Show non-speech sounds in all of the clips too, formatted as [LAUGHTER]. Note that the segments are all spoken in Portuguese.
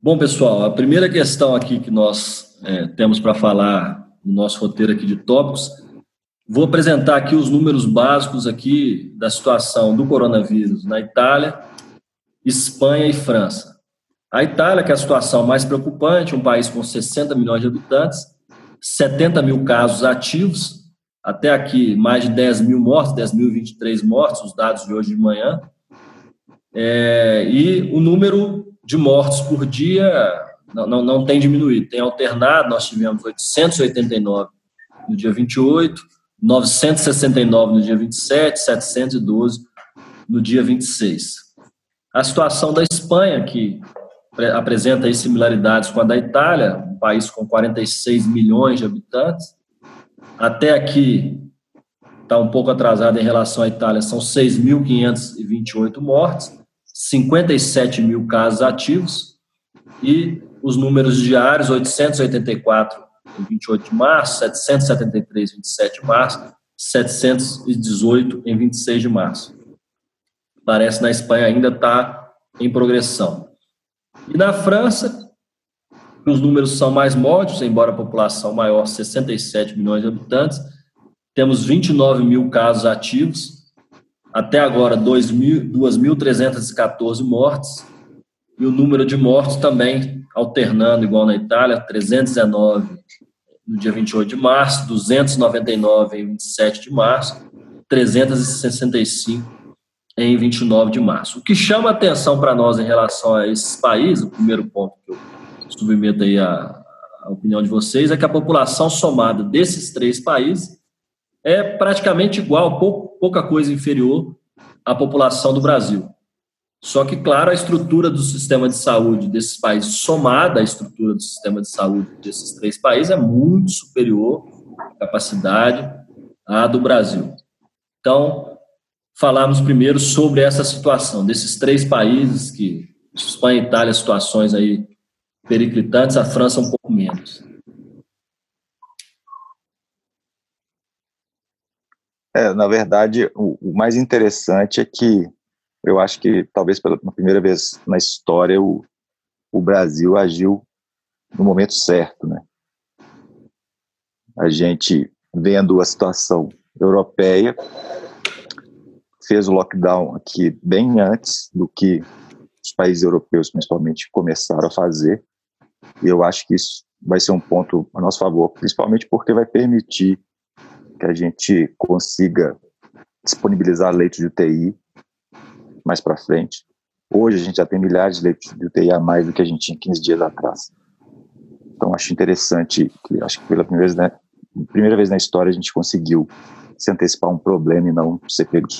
Bom, pessoal, a primeira questão aqui que nós é, temos para falar no nosso roteiro aqui de tópicos, vou apresentar aqui os números básicos aqui da situação do coronavírus na Itália, Espanha e França. A Itália, que é a situação mais preocupante, um país com 60 milhões de habitantes, 70 mil casos ativos, até aqui mais de 10 mil mortos, 10.023 mortos, os dados de hoje de manhã, é, e o número de mortos por dia não, não, não tem diminuído, tem alternado, nós tivemos 889 no dia 28, 969 no dia 27, 712 no dia 26. A situação da Espanha, que apresenta similaridades com a da Itália, um país com 46 milhões de habitantes. Até aqui está um pouco atrasado em relação à Itália, são 6.528 mortes, 57 mil casos ativos e os números diários, 884 em 28 de março, 773 em 27 de março, 718 em 26 de março. Parece na Espanha ainda está em progressão. E na França, os números são mais módicos, embora a população maior, 67 milhões de habitantes, temos 29 mil casos ativos, até agora 2.314 mortes, e o número de mortos também alternando, igual na Itália, 319 no dia 28 de março, 299 em 27 de março, 365 em 29 de março. O que chama atenção para nós em relação a esses países, o primeiro ponto que eu submeto aí a, a opinião de vocês, é que a população somada desses três países é praticamente igual, pou, pouca coisa inferior à população do Brasil. Só que, claro, a estrutura do sistema de saúde desses países, somada à estrutura do sistema de saúde desses três países, é muito superior à capacidade à do Brasil. Então, falarmos primeiro sobre essa situação desses três países que Espanha e Itália, situações aí periclitantes, a França um pouco menos. É, na verdade, o, o, mais interessante é que eu acho que talvez pela primeira vez na história o, o Brasil agiu no momento certo, né? A gente vendo a situação europeia, fez o lockdown aqui bem antes do que os países europeus, principalmente, começaram a fazer. E eu acho que isso vai ser um ponto a nosso favor, principalmente porque vai permitir que a gente consiga disponibilizar leitos de UTI mais para frente. Hoje a gente já tem milhares de leitos de UTI a mais do que a gente tinha 15 dias atrás. Então acho interessante, que acho que pela primeira vez, né, primeira vez na história a gente conseguiu se antecipar um problema e não ser pego de.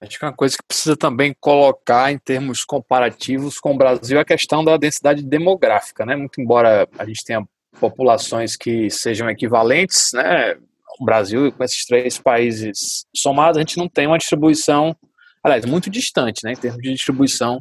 Acho que uma coisa que precisa também colocar em termos comparativos com o Brasil é a questão da densidade demográfica, né? Muito embora a gente tenha populações que sejam equivalentes, né? O Brasil com esses três países somados, a gente não tem uma distribuição, aliás, muito distante, né? Em termos de distribuição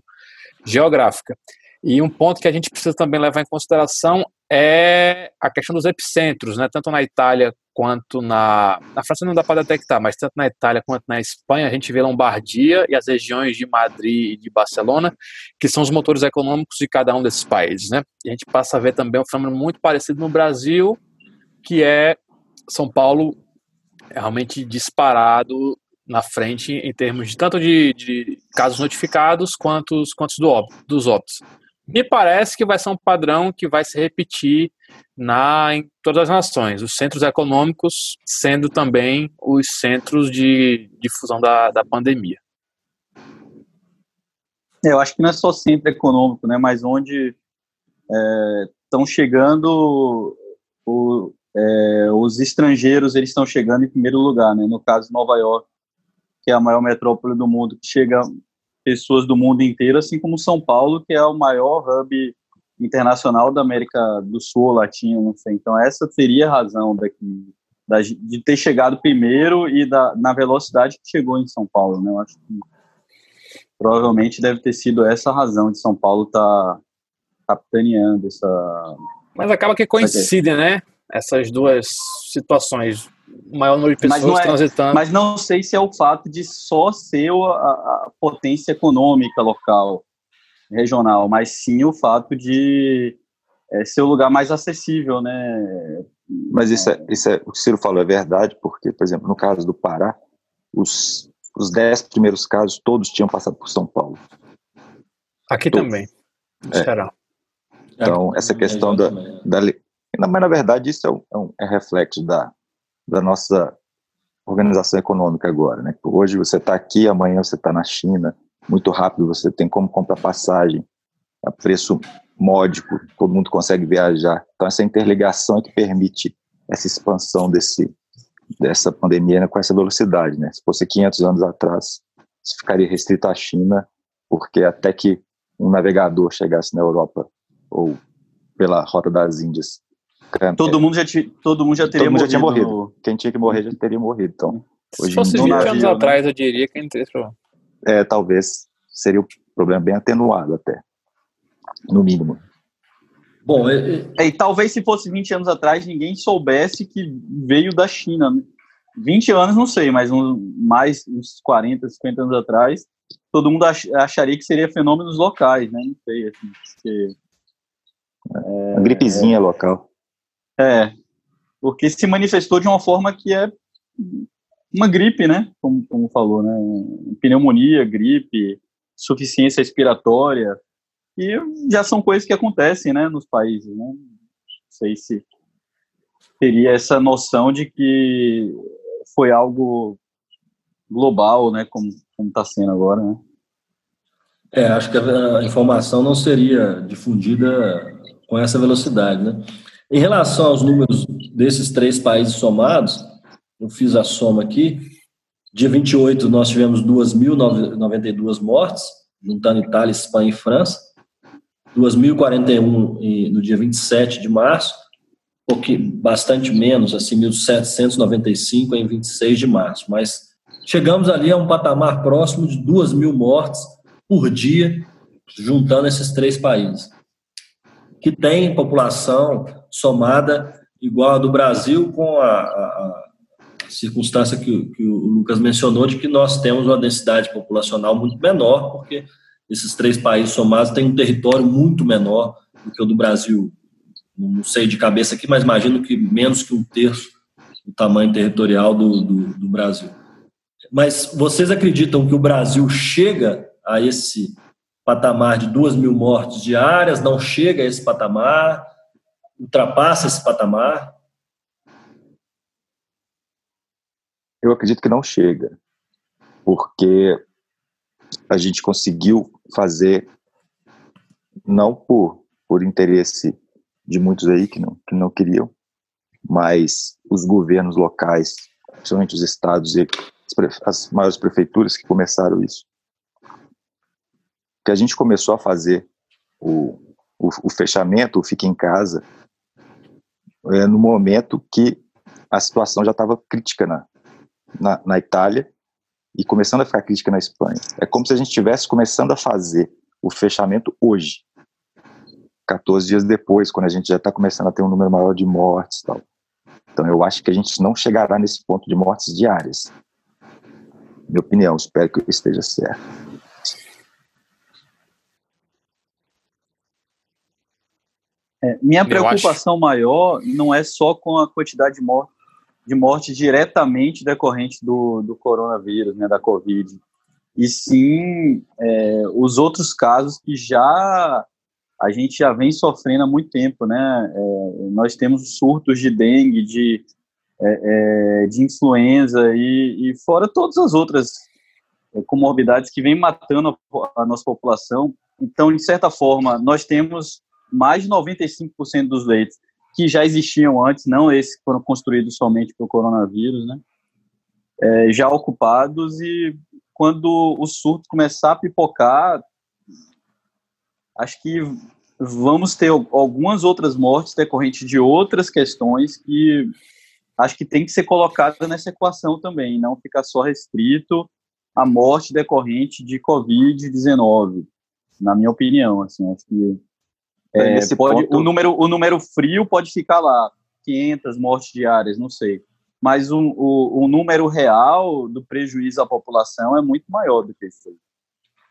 geográfica. E um ponto que a gente precisa também levar em consideração é a questão dos epicentros, né? Tanto na Itália quanto na na França não dá para detectar, mas tanto na Itália quanto na Espanha a gente vê Lombardia e as regiões de Madrid e de Barcelona, que são os motores econômicos de cada um desses países, né? E a gente passa a ver também um fenômeno muito parecido no Brasil, que é São Paulo realmente disparado na frente em termos de tanto de, de casos notificados quanto, quanto do, dos óbitos. Me parece que vai ser um padrão que vai se repetir na, em todas as nações, os centros econômicos sendo também os centros de difusão da, da pandemia. É, eu acho que não é só centro econômico, né, mas onde estão é, chegando o, é, os estrangeiros, eles estão chegando em primeiro lugar, né, no caso Nova York, que é a maior metrópole do mundo, que chega pessoas do mundo inteiro, assim como São Paulo, que é o maior hub internacional da América do Sul, Latina, não sei. Então essa seria a razão daqui da, de ter chegado primeiro e da, na velocidade que chegou em São Paulo, né? Eu acho que provavelmente deve ter sido essa a razão de São Paulo estar tá capitaneando essa. Mas acaba que coincidem, né? Essas duas situações o maior número de pessoas mas é, transitando. Mas não sei se é o fato de só ser a, a potência econômica local, regional, mas sim o fato de é, ser o lugar mais acessível, né? Mas isso é, isso é, o que o Ciro falou é verdade, porque, por exemplo, no caso do Pará, os, os dez primeiros casos, todos tinham passado por São Paulo. Aqui todos. também, no é. Ceará. Então, essa questão da, da... Mas, na verdade, isso é, um, é, é reflexo da, da nossa organização econômica agora, né? Hoje você está aqui, amanhã você está na China, muito rápido você tem como comprar passagem a preço módico, todo mundo consegue viajar. Então essa interligação é que permite essa expansão desse dessa pandemia né, com essa velocidade, né? Se fosse 500 anos atrás, isso ficaria restrito à China, porque até que um navegador chegasse na Europa ou pela rota das Índias Todo mundo já, todo mundo já teria mundo morrido. Já tinha morrido. Quem tinha que morrer já teria morrido. Então, Se hoje fosse 20 navio, anos né? atrás, eu diria que não teria problema. É, talvez seria um problema bem atenuado até, no mínimo. Bom, é, é... e talvez se fosse 20 anos atrás, ninguém soubesse que veio da China. Né? 20 anos, não sei, mas um, mais uns 40, 50 anos atrás, todo mundo ach, acharia que seria fenômenos locais, né? Não sei, assim, porque, é, Uma gripezinha é, local. É, porque se manifestou de uma forma que é uma gripe, né? Como, como falou, né? Pneumonia, gripe, suficiência respiratória, e já são coisas que acontecem, né, nos países, né? Não sei se teria essa noção de que foi algo global, né, como está sendo agora, né? É, acho que a informação não seria difundida com essa velocidade, né? Em relação aos números desses três países somados, eu fiz a soma aqui. Dia 28, nós tivemos 2.092 mortes, juntando Itália, Espanha e França. 2.041 no dia 27 de março, porque bastante menos, assim, 1.795 em 26 de março. Mas chegamos ali a um patamar próximo de 2 mil mortes por dia, juntando esses três países que tem população somada igual a do Brasil, com a, a, a circunstância que, que, o Lucas mencionou, de que nós temos uma densidade populacional muito menor, porque esses três países somados têm um território muito menor do que o do Brasil. Não sei de cabeça aqui, mas imagino que menos que um terço do tamanho territorial do, do, do Brasil. Mas vocês acreditam que o Brasil chega a esse patamar de duas mil mortes diárias, não chega a esse patamar, ultrapassa esse patamar? Eu acredito que não chega, porque a gente conseguiu fazer, não por, por interesse de muitos aí que não, que não queriam, mas os governos locais, principalmente os estados e as maiores prefeituras que começaram isso, que a gente começou a fazer o, o, o fechamento, o fica em casa, é, no momento que a situação já estava crítica na, na, na, Itália e começando a ficar crítica na Espanha. É como se a gente estivesse começando a fazer o fechamento hoje, 14 dias depois, quando a gente já está começando a ter um número maior de mortes tal. Então eu acho que a gente não chegará nesse ponto de mortes diárias. Minha opinião, espero que eu esteja certo. É, minha preocupação maior não é só com a quantidade de morte, de morte diretamente decorrente do, do coronavírus, né, da Covid, e sim é, os outros casos que já a gente já vem sofrendo há muito tempo, né? É, nós temos surtos de dengue, de, é, é de influenza e, e, fora todas as outras é, comorbidades que vêm matando a, a nossa população. Então, de certa forma, nós temos mais de 95% dos leitos que já existiam antes, não esses que foram construídos somente para o coronavírus, né? É, já ocupados e quando o surto começar a pipocar, acho que vamos ter algumas outras mortes decorrentes de outras questões que acho que tem que ser colocada nessa equação também, não ficar só restrito à morte decorrente de Covid-19, na minha opinião, assim, acho que é, pode, ponto... o, número, o número frio pode ficar lá, 500 mortes diárias, não sei. mas o, o, o número real do prejuízo à população é muito maior do que isso.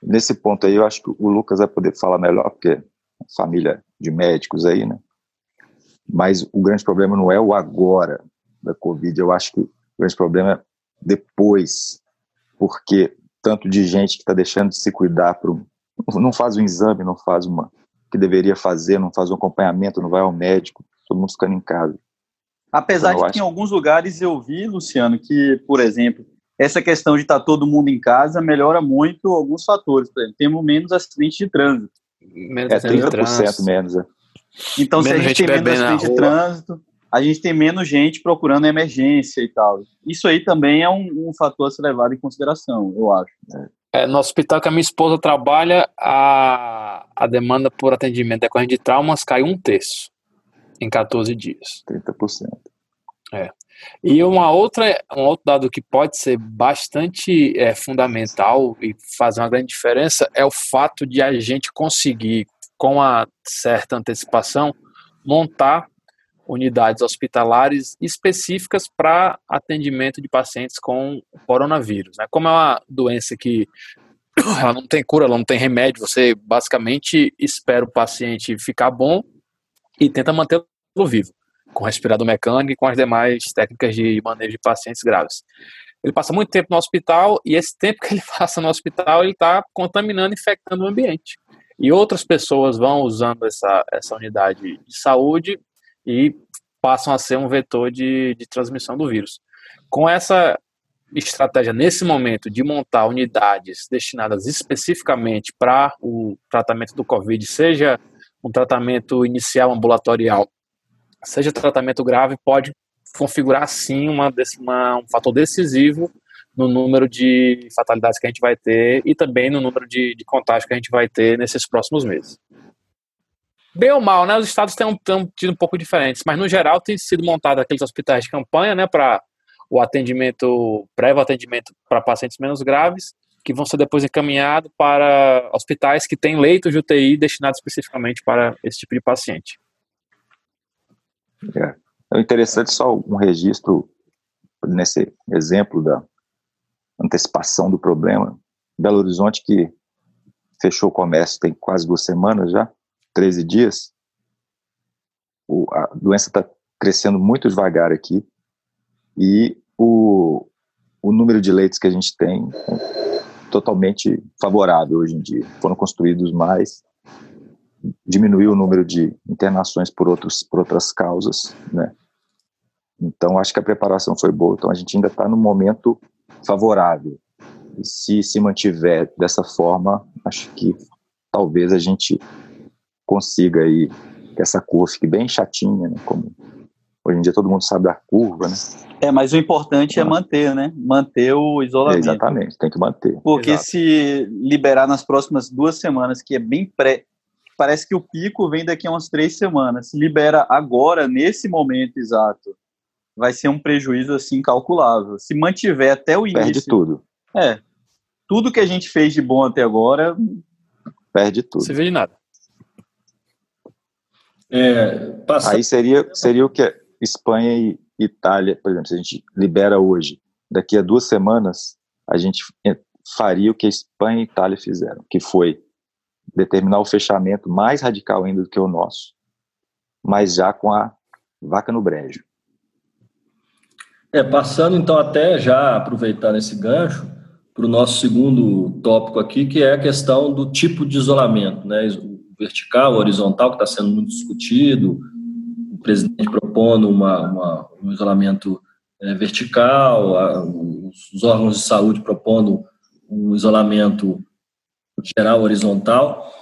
Nesse ponto aí, eu acho que o Lucas vai poder falar melhor, porque é família de médicos aí, né? Mas o grande problema não é o agora da Covid, eu acho que o grande problema é depois, porque tanto de gente que está deixando de se cuidar, pro, não faz um exame, não faz uma que deveria fazer, não faz um acompanhamento, não vai ao médico, todo mundo ficando em casa. Apesar então, de que em alguns lugares eu vi, Luciano, que, por exemplo, essa questão de estar tá todo mundo em casa melhora muito alguns fatores. Por exemplo, temos menos acidentes de trânsito. Menos é 30% trânsito. menos. É. Então, menos se a gente, gente tem menos acidente de trânsito, a gente tem menos gente procurando emergência e tal. Isso aí também é um, um fator a ser levado em consideração, eu acho. É, no hospital que a minha esposa trabalha, a, a demanda por atendimento decorrente de traumas caiu um terço em 14 dias. 30%. É. E uma outra, um outro dado que pode ser bastante é, fundamental e fazer uma grande diferença é o fato de a gente conseguir, com a certa antecipação, montar unidades hospitalares específicas para atendimento de pacientes com coronavírus. Né? Como é uma doença que [COUGHS] ela não tem cura, ela não tem remédio, você basicamente espera o paciente ficar bom e tenta manter vivo, com respirador mecânico e com as demais técnicas de manejo de pacientes graves. Ele passa muito tempo no hospital e esse tempo que ele [LAUGHS] passa no hospital ele está contaminando, infectando o ambiente. E outras pessoas vão usando essa, essa unidade de saúde e passam a ser um vetor de, de transmissão do vírus. Com essa estratégia nesse momento de montar unidades destinadas especificamente para o tratamento do Covid, seja um tratamento inicial ambulatorial seja tratamento grave, pode configurar sim uma, uma, um fator decisivo no número de fatalidades que a gente vai ter e também no número de, de contágios que a gente vai ter nesses próximos meses. Bem ou mal, né? Os estados têm, têm tido um pouco diferentes, mas no geral tem sido montado aqueles hospitais de campanha, né, para o atendimento, prévio atendimento para pacientes menos graves, que vão ser depois encaminhados para hospitais que têm leitos de UTI destinados especificamente para esse tipo de paciente. É. é interessante só um registro nesse exemplo da antecipação do problema. Belo Horizonte que fechou o comércio tem quase duas semanas já, 13 dias. O, a doença está crescendo muito devagar aqui e o, o número de leitos que a gente tem é totalmente favorável hoje em dia. Foram construídos mais diminuiu o número de internações por, outros, por outras causas, né? Então, acho que a preparação foi boa. Então, a gente ainda está no momento favorável. E se se mantiver dessa forma, acho que talvez a gente consiga aí que essa curva fique bem chatinha, né? Como hoje em dia todo mundo sabe da curva, né? É, mas o importante é manter, né? Manter o isolamento. exatamente, tem que manter. Porque Exato. se liberar nas próximas duas semanas, que é bem pré, parece que o pico vem daqui a umas três semanas. Se libera agora, nesse momento exato, vai ser um prejuízo assim calculável. Se mantiver até o início. Perde tudo. É. Tudo que a gente fez de bom até agora. Perde tudo. Você vê de nada. É, passa... Aí seria, seria o que? Espanha e Itália, por exemplo, se a gente libera hoje, daqui a duas semanas, a gente faria o que a Espanha e Itália fizeram, que foi determinar o fechamento mais radical ainda do que o nosso, mas já com a vaca no brejo. É, passando então até já aproveitar esse gancho para o nosso segundo tópico aqui, que é a questão do tipo de isolamento, né? Vertical, horizontal, que está sendo muito discutido, o presidente propondo uma, uma um isolamento é, vertical, a, os órgãos de saúde propondo um isolamento geral horizontal,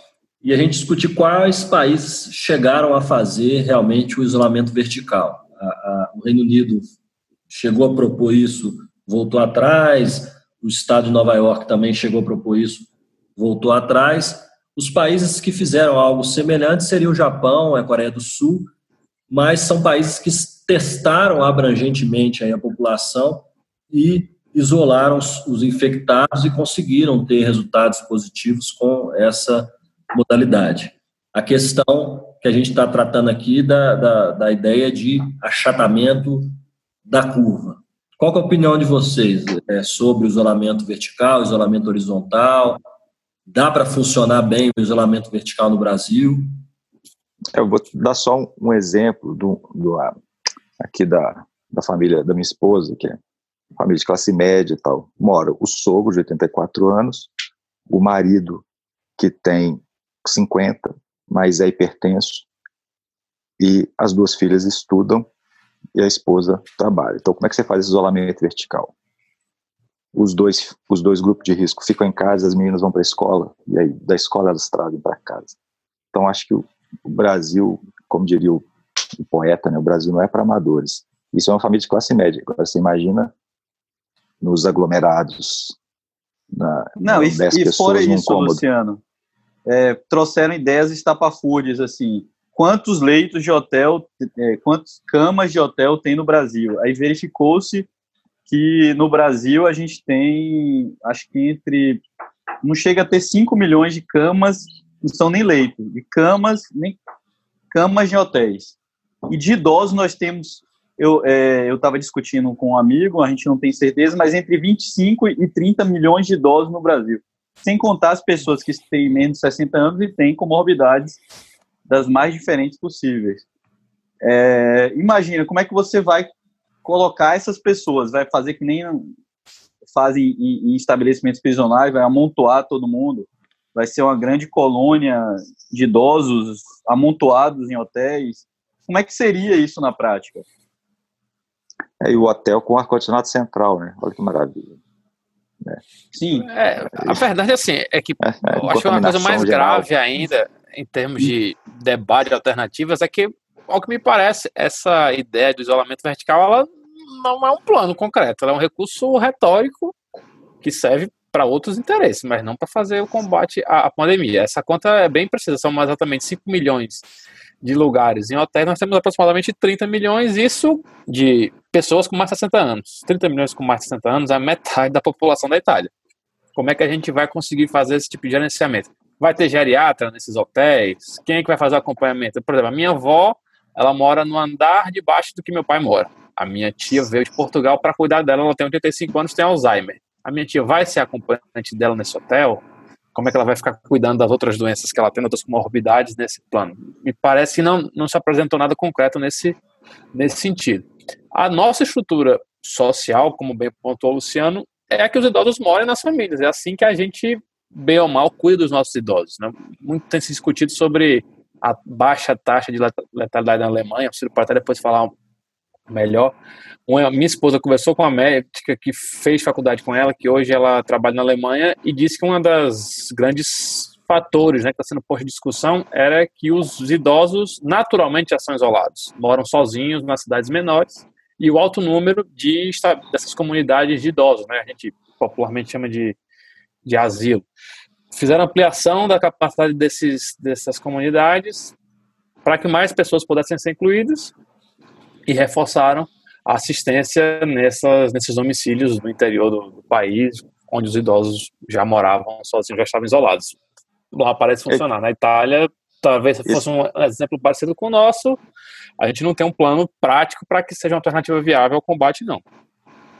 e a gente discutir quais países chegaram a fazer realmente o isolamento vertical. A, a, o Reino Unido chegou a propor isso, voltou atrás, o estado de Nova York também chegou a propor isso, voltou atrás. Os países que fizeram algo semelhante seriam o Japão, a Coreia do Sul, mas são países que testaram abrangentemente a população e isolaram os infectados e conseguiram ter resultados positivos com essa modalidade. A questão que a gente está tratando aqui da, da, da, ideia de achatamento da curva. Qual é a opinião de vocês é, sobre o isolamento vertical, isolamento horizontal? Dá para funcionar bem o isolamento vertical no Brasil? Eu vou dar só um, um exemplo do, do, aqui da, da família da minha esposa, que é família de classe média e tal. Mora o sogro, de 84 anos, o marido, que tem 50, mas é hipertenso, e as duas filhas estudam e a esposa trabalha. Então, como é que você faz esse isolamento vertical? Os dois, os dois grupos de risco ficam em casa, as meninas vão para a escola, e aí da escola elas trazem para casa. Então, acho que o, o Brasil, como diria o, o, poeta, né, o Brasil não é para amadores. Isso é uma família de classe média. Agora, você imagina nos aglomerados. Na, não, e, e fora isso, cômodo. Luciano, é, trouxeram ideias estapafúrdias, assim, quantos leitos de hotel, é, quantas camas de hotel tem no Brasil? Aí verificou-se que no Brasil a gente tem, acho que entre, não chega a ter 5 milhões de camas, não são nem leitos, de camas, nem camas de hotéis. E de idosos nós temos eu é, estava discutindo com um amigo, a gente não tem certeza, mas entre 25 e 30 milhões de idosos no Brasil. Sem contar as pessoas que têm menos de 60 anos e têm comorbidades das mais diferentes possíveis. É, imagina, como é que você vai colocar essas pessoas? Vai fazer que nem fazem em, em estabelecimentos prisionais, vai amontoar todo mundo? Vai ser uma grande colônia de idosos amontoados em hotéis? Como é que seria isso na prática? É, e o hotel com ar-condicionado central, né? Olha que maravilha. Né? Sim. É, a verdade assim, é que é, é, eu acho que uma coisa mais geral. grave ainda, em termos de debate de alternativas, é que, ao que me parece, essa ideia do isolamento vertical, ela não é um plano concreto, ela é um recurso retórico que serve para outros interesses, mas não para fazer o combate à, pandemia. Essa conta é bem precisa, são exatamente 5 milhões de lugares. Em hotéis nós temos aproximadamente 30 milhões, isso de pessoas com mais de 60 anos. 30 milhões com mais de 60 anos é metade da população da Itália. Como é que a gente vai conseguir fazer esse tipo de gerenciamento? Vai ter geriatra nesses hotéis? Quem é que vai fazer o acompanhamento? Por exemplo, a minha avó, ela mora no andar de baixo do que meu pai mora. A minha tia veio de Portugal para cuidar dela, ela tem 85 anos, tem Alzheimer. A minha tia vai ser acompanhante dela nesse hotel? como é que ela vai ficar cuidando das outras doenças que ela tem, outras comorbidades nesse plano. Me parece que não, não se apresentou nada concreto nesse, nesse sentido. A nossa estrutura social, como bem pontuou o Luciano, é que os idosos morem nas famílias. É assim que a gente, bem ou mal, cuida dos nossos idosos. Né? Muito tem se discutido sobre a baixa taxa de letalidade na Alemanha, o Ciro até depois falar melhor. Uma, minha esposa conversou com uma médica que fez faculdade com ela, que hoje ela trabalha na Alemanha, e disse que uma das grandes fatores né, que está sendo posto em discussão era que os idosos naturalmente já são isolados, moram sozinhos nas cidades menores, e o alto número de dessas comunidades de idosos, né, a gente popularmente chama de, de asilo. Fizeram ampliação da capacidade desses, dessas comunidades para que mais pessoas pudessem ser incluídas e reforçaram a assistência nessas, nesses domicílios no interior do, do, país, onde os idosos já moravam sozinhos, já estavam isolados. Lá parece funcionar. Na Itália, talvez fosse um exemplo parecido com o nosso, a gente não tem um plano prático para que seja uma alternativa viável ao combate, não.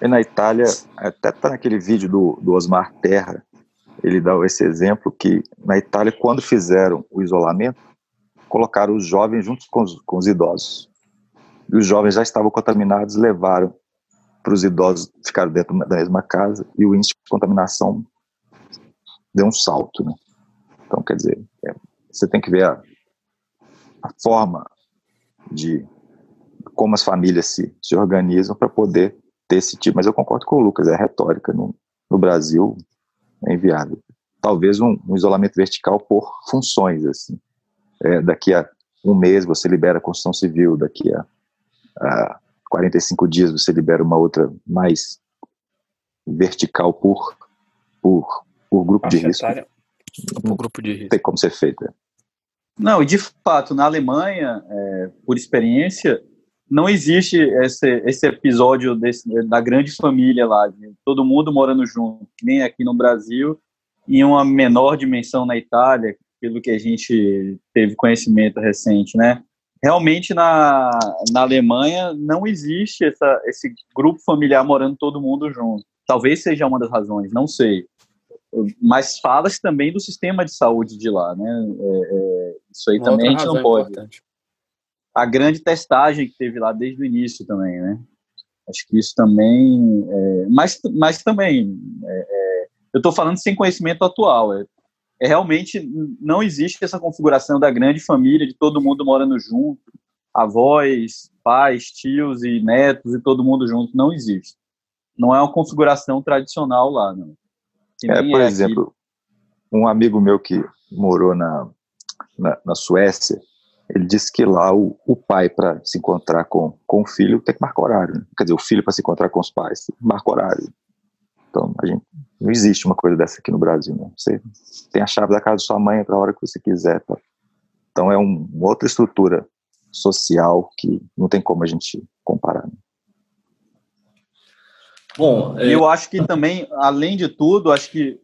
E na Itália, até está naquele vídeo do, do Osmar Terra, ele dá esse exemplo que na Itália, quando fizeram o isolamento, colocaram os jovens juntos com os, com os idosos e os jovens já estavam contaminados, levaram para os idosos ficaram dentro da mesma casa e o índice de contaminação deu um salto, né? Então, quer dizer, é, você tem que ver a, a, forma de como as famílias se, se organizam para poder ter esse tipo. Mas eu concordo com o Lucas, é retórica. No, no Brasil é inviável. Talvez um, um isolamento vertical por funções, assim. É, daqui a um mês você libera a construção civil, daqui a a 45 dias você libera uma outra mais vertical por, por, por grupo de risco. Por grupo de risco. Tem como ser feita. Não, de fato, na Alemanha, é, por experiência, não existe esse, esse episódio desse, da grande família lá, de todo mundo morando junto, nem aqui no Brasil, em uma menor dimensão na Itália, pelo que a gente teve conhecimento recente, né? realmente na, na Alemanha não existe essa, esse grupo familiar morando todo mundo junto. Talvez seja uma das razões, não sei. Mas fala-se também do sistema de saúde de lá, né? É, é, isso aí uma também a gente não pode. Importante. A grande testagem que teve lá desde o início também, né? Acho que isso também. É, mas, mas também, é, é, eu estou falando sem conhecimento atual. É, é, realmente não existe essa configuração da grande família, de todo mundo morando junto, avós, pais, tios e netos e todo mundo junto. Não existe. Não é uma configuração tradicional lá, não. É, por exemplo, aqui. um amigo meu que morou na, na, na Suécia, ele disse que lá o, o pai, para se encontrar com, com o filho, tem que marcar horário. Né? Quer dizer, o filho, para se encontrar com os pais, tem que marcar horário. Então, a gente, não existe uma coisa dessa aqui no Brasil. Né? Você tem a chave da casa da sua mãe para a hora que você quiser. Tá? Então, é um, uma outra estrutura social que não tem como a gente comparar. Né? Bom, é... eu acho que também, além de tudo, acho que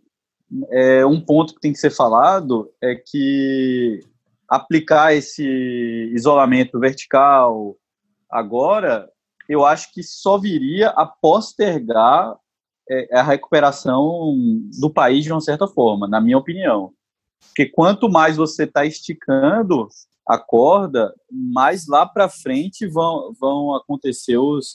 é, um ponto que tem que ser falado é que aplicar esse isolamento vertical agora, eu acho que só viria a postergar é, a recuperação do país de uma certa forma, na minha opinião. Porque quanto mais você está esticando a corda, mais lá para frente vão, vão acontecer os,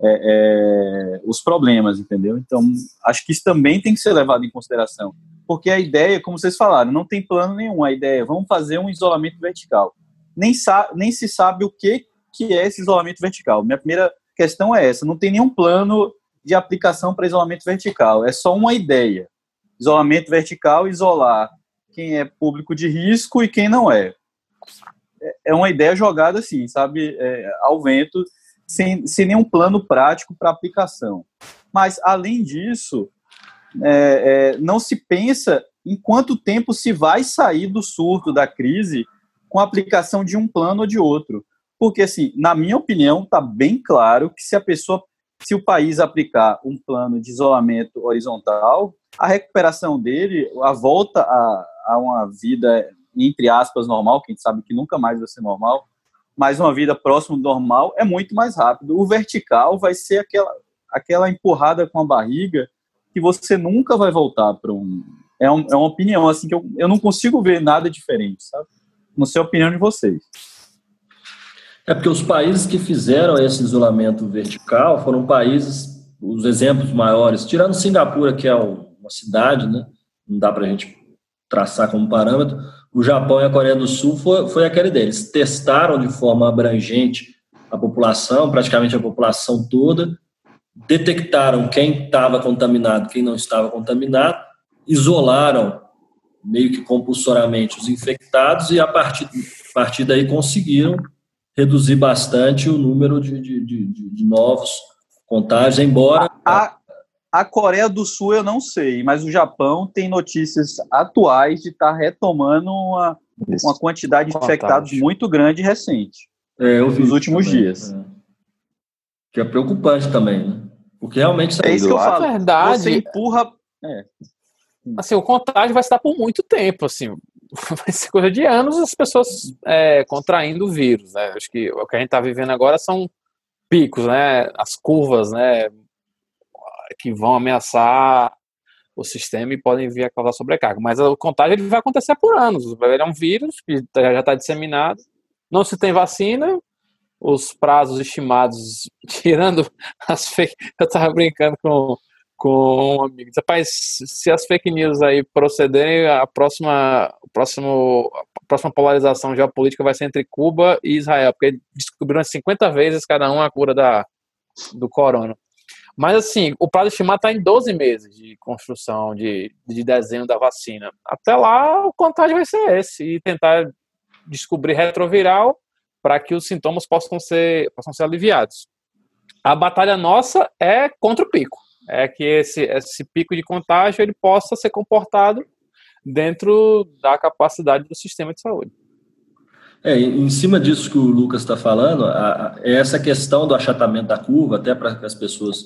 é, é, os problemas, entendeu? Então, acho que isso também tem que ser levado em consideração porque a ideia, como vocês falaram, não tem plano nenhum. A ideia é vamos fazer um isolamento vertical. Nem, nem se sabe o que, que é esse isolamento vertical. Minha primeira questão é essa: não tem nenhum plano de aplicação para isolamento vertical. É só uma ideia. Isolamento vertical, isolar quem é público de risco e quem não é. É, é uma ideia jogada assim, sabe, é, ao vento, sem, sem nenhum plano prático para aplicação. Mas, além disso, é, é, não se pensa em quanto tempo se vai sair do surto da crise com a aplicação de um plano ou de outro. Porque, assim, na minha opinião, está bem claro que se a pessoa, se o país aplicar um plano de isolamento horizontal, a recuperação dele, a volta a, a uma vida, entre aspas, normal, que a gente sabe que nunca mais vai ser normal, mas uma vida próxima do normal é muito mais rápido. O vertical vai ser aquela, aquela empurrada com a barriga que você nunca vai voltar para um. É, um, é uma opinião, assim, que eu, eu não consigo ver nada diferente, sabe? Não sei a opinião de vocês. É porque os países que fizeram esse isolamento vertical foram países, os exemplos maiores, tirando Singapura, que é uma cidade, né? Não dá para a gente traçar como parâmetro. O Japão e a Coreia do Sul foi, foi aquele deles. Testaram de forma abrangente a população, praticamente a população toda, detectaram quem estava contaminado, quem não estava contaminado, isolaram meio que compulsoriamente os infectados e a partir, a partir daí conseguiram reduzir bastante o número de, de, de, de novos contágios, embora... A, a, Coreia do Sul eu não sei, mas o Japão tem notícias atuais de estar tá retomando uma, uma quantidade de infectados muito grande recente. É, eu vi nos últimos também, dias. É. Que é preocupante também, né? Porque realmente é isso que eu falo. Verdade, você empurra. É. Assim, o contágio vai estar por muito tempo, assim, [LAUGHS] vai ser coisa de anos as pessoas é, contraindo o vírus, né? Acho que o que a gente está vivendo agora são picos, né? As curvas, né? Que vão ameaçar o sistema e podem vir a causar sobrecarga. Mas o contágio ele vai acontecer por anos. Ele é um vírus que já está disseminado. Não se tem vacina, os prazos estimados, [LAUGHS] tirando as fake. Eu tava brincando com, com um amigo. Rapaz, se as fake news aí procederem, a próxima, o próximo, a próxima polarização geopolítica vai ser entre Cuba e Israel, porque descobriram 50 vezes cada um a cura da, do corona. Mas assim, o prazo estimado está em 12 meses de construção, de, de desenho da vacina. Até lá, o contágio vai ser esse, e tentar descobrir retroviral para que os sintomas possam ser, possam ser aliviados. A batalha nossa é contra o pico, é que esse, esse pico de contágio ele possa ser comportado dentro da capacidade do sistema de saúde. É, em cima disso que o Lucas está falando, a, a, essa questão do achatamento da curva, até para que as pessoas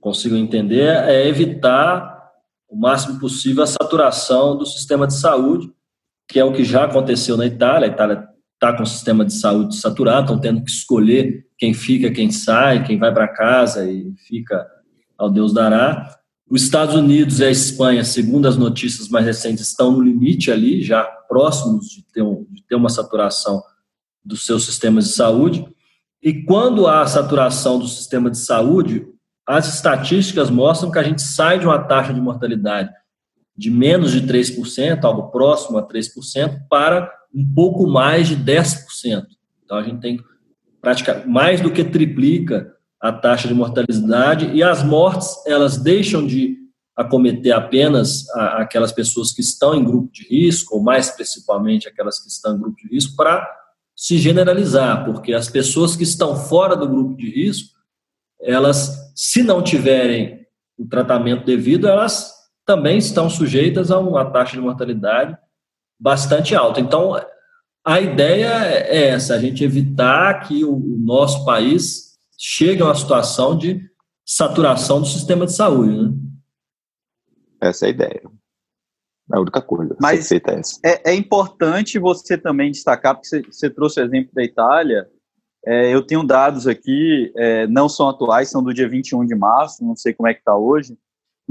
consigam entender, é evitar o máximo possível a saturação do sistema de saúde, que é o que já aconteceu na Itália. A Itália está com o sistema de saúde saturado, estão tendo que escolher quem fica, quem sai, quem vai para casa e fica ao Deus dará. Os Estados Unidos e a Espanha, segundo as notícias mais recentes, estão no limite ali, já próximos de ter, um, de ter uma saturação dos seus sistemas de saúde. E quando há saturação do sistema de saúde, as estatísticas mostram que a gente sai de uma taxa de mortalidade de menos de 3%, algo próximo a 3%, para um pouco mais de 10%. Então a gente tem praticamente mais do que triplica a taxa de mortalidade e as mortes elas deixam de acometer apenas aquelas pessoas que estão em grupo de risco, ou mais principalmente aquelas que estão em grupo de risco, para se generalizar, porque as pessoas que estão fora do grupo de risco, elas, se não tiverem o tratamento devido, elas também estão sujeitas a uma taxa de mortalidade bastante alta. Então, a ideia é essa, a gente evitar que o nosso país chega a uma situação de saturação do sistema de saúde, né? Essa é a ideia. É a única coisa. Mas é, é, importante você também destacar, porque você, você trouxe o exemplo da Itália. É, eu tenho dados aqui, é, não são atuais, são do dia 21 de março, não sei como é que está hoje,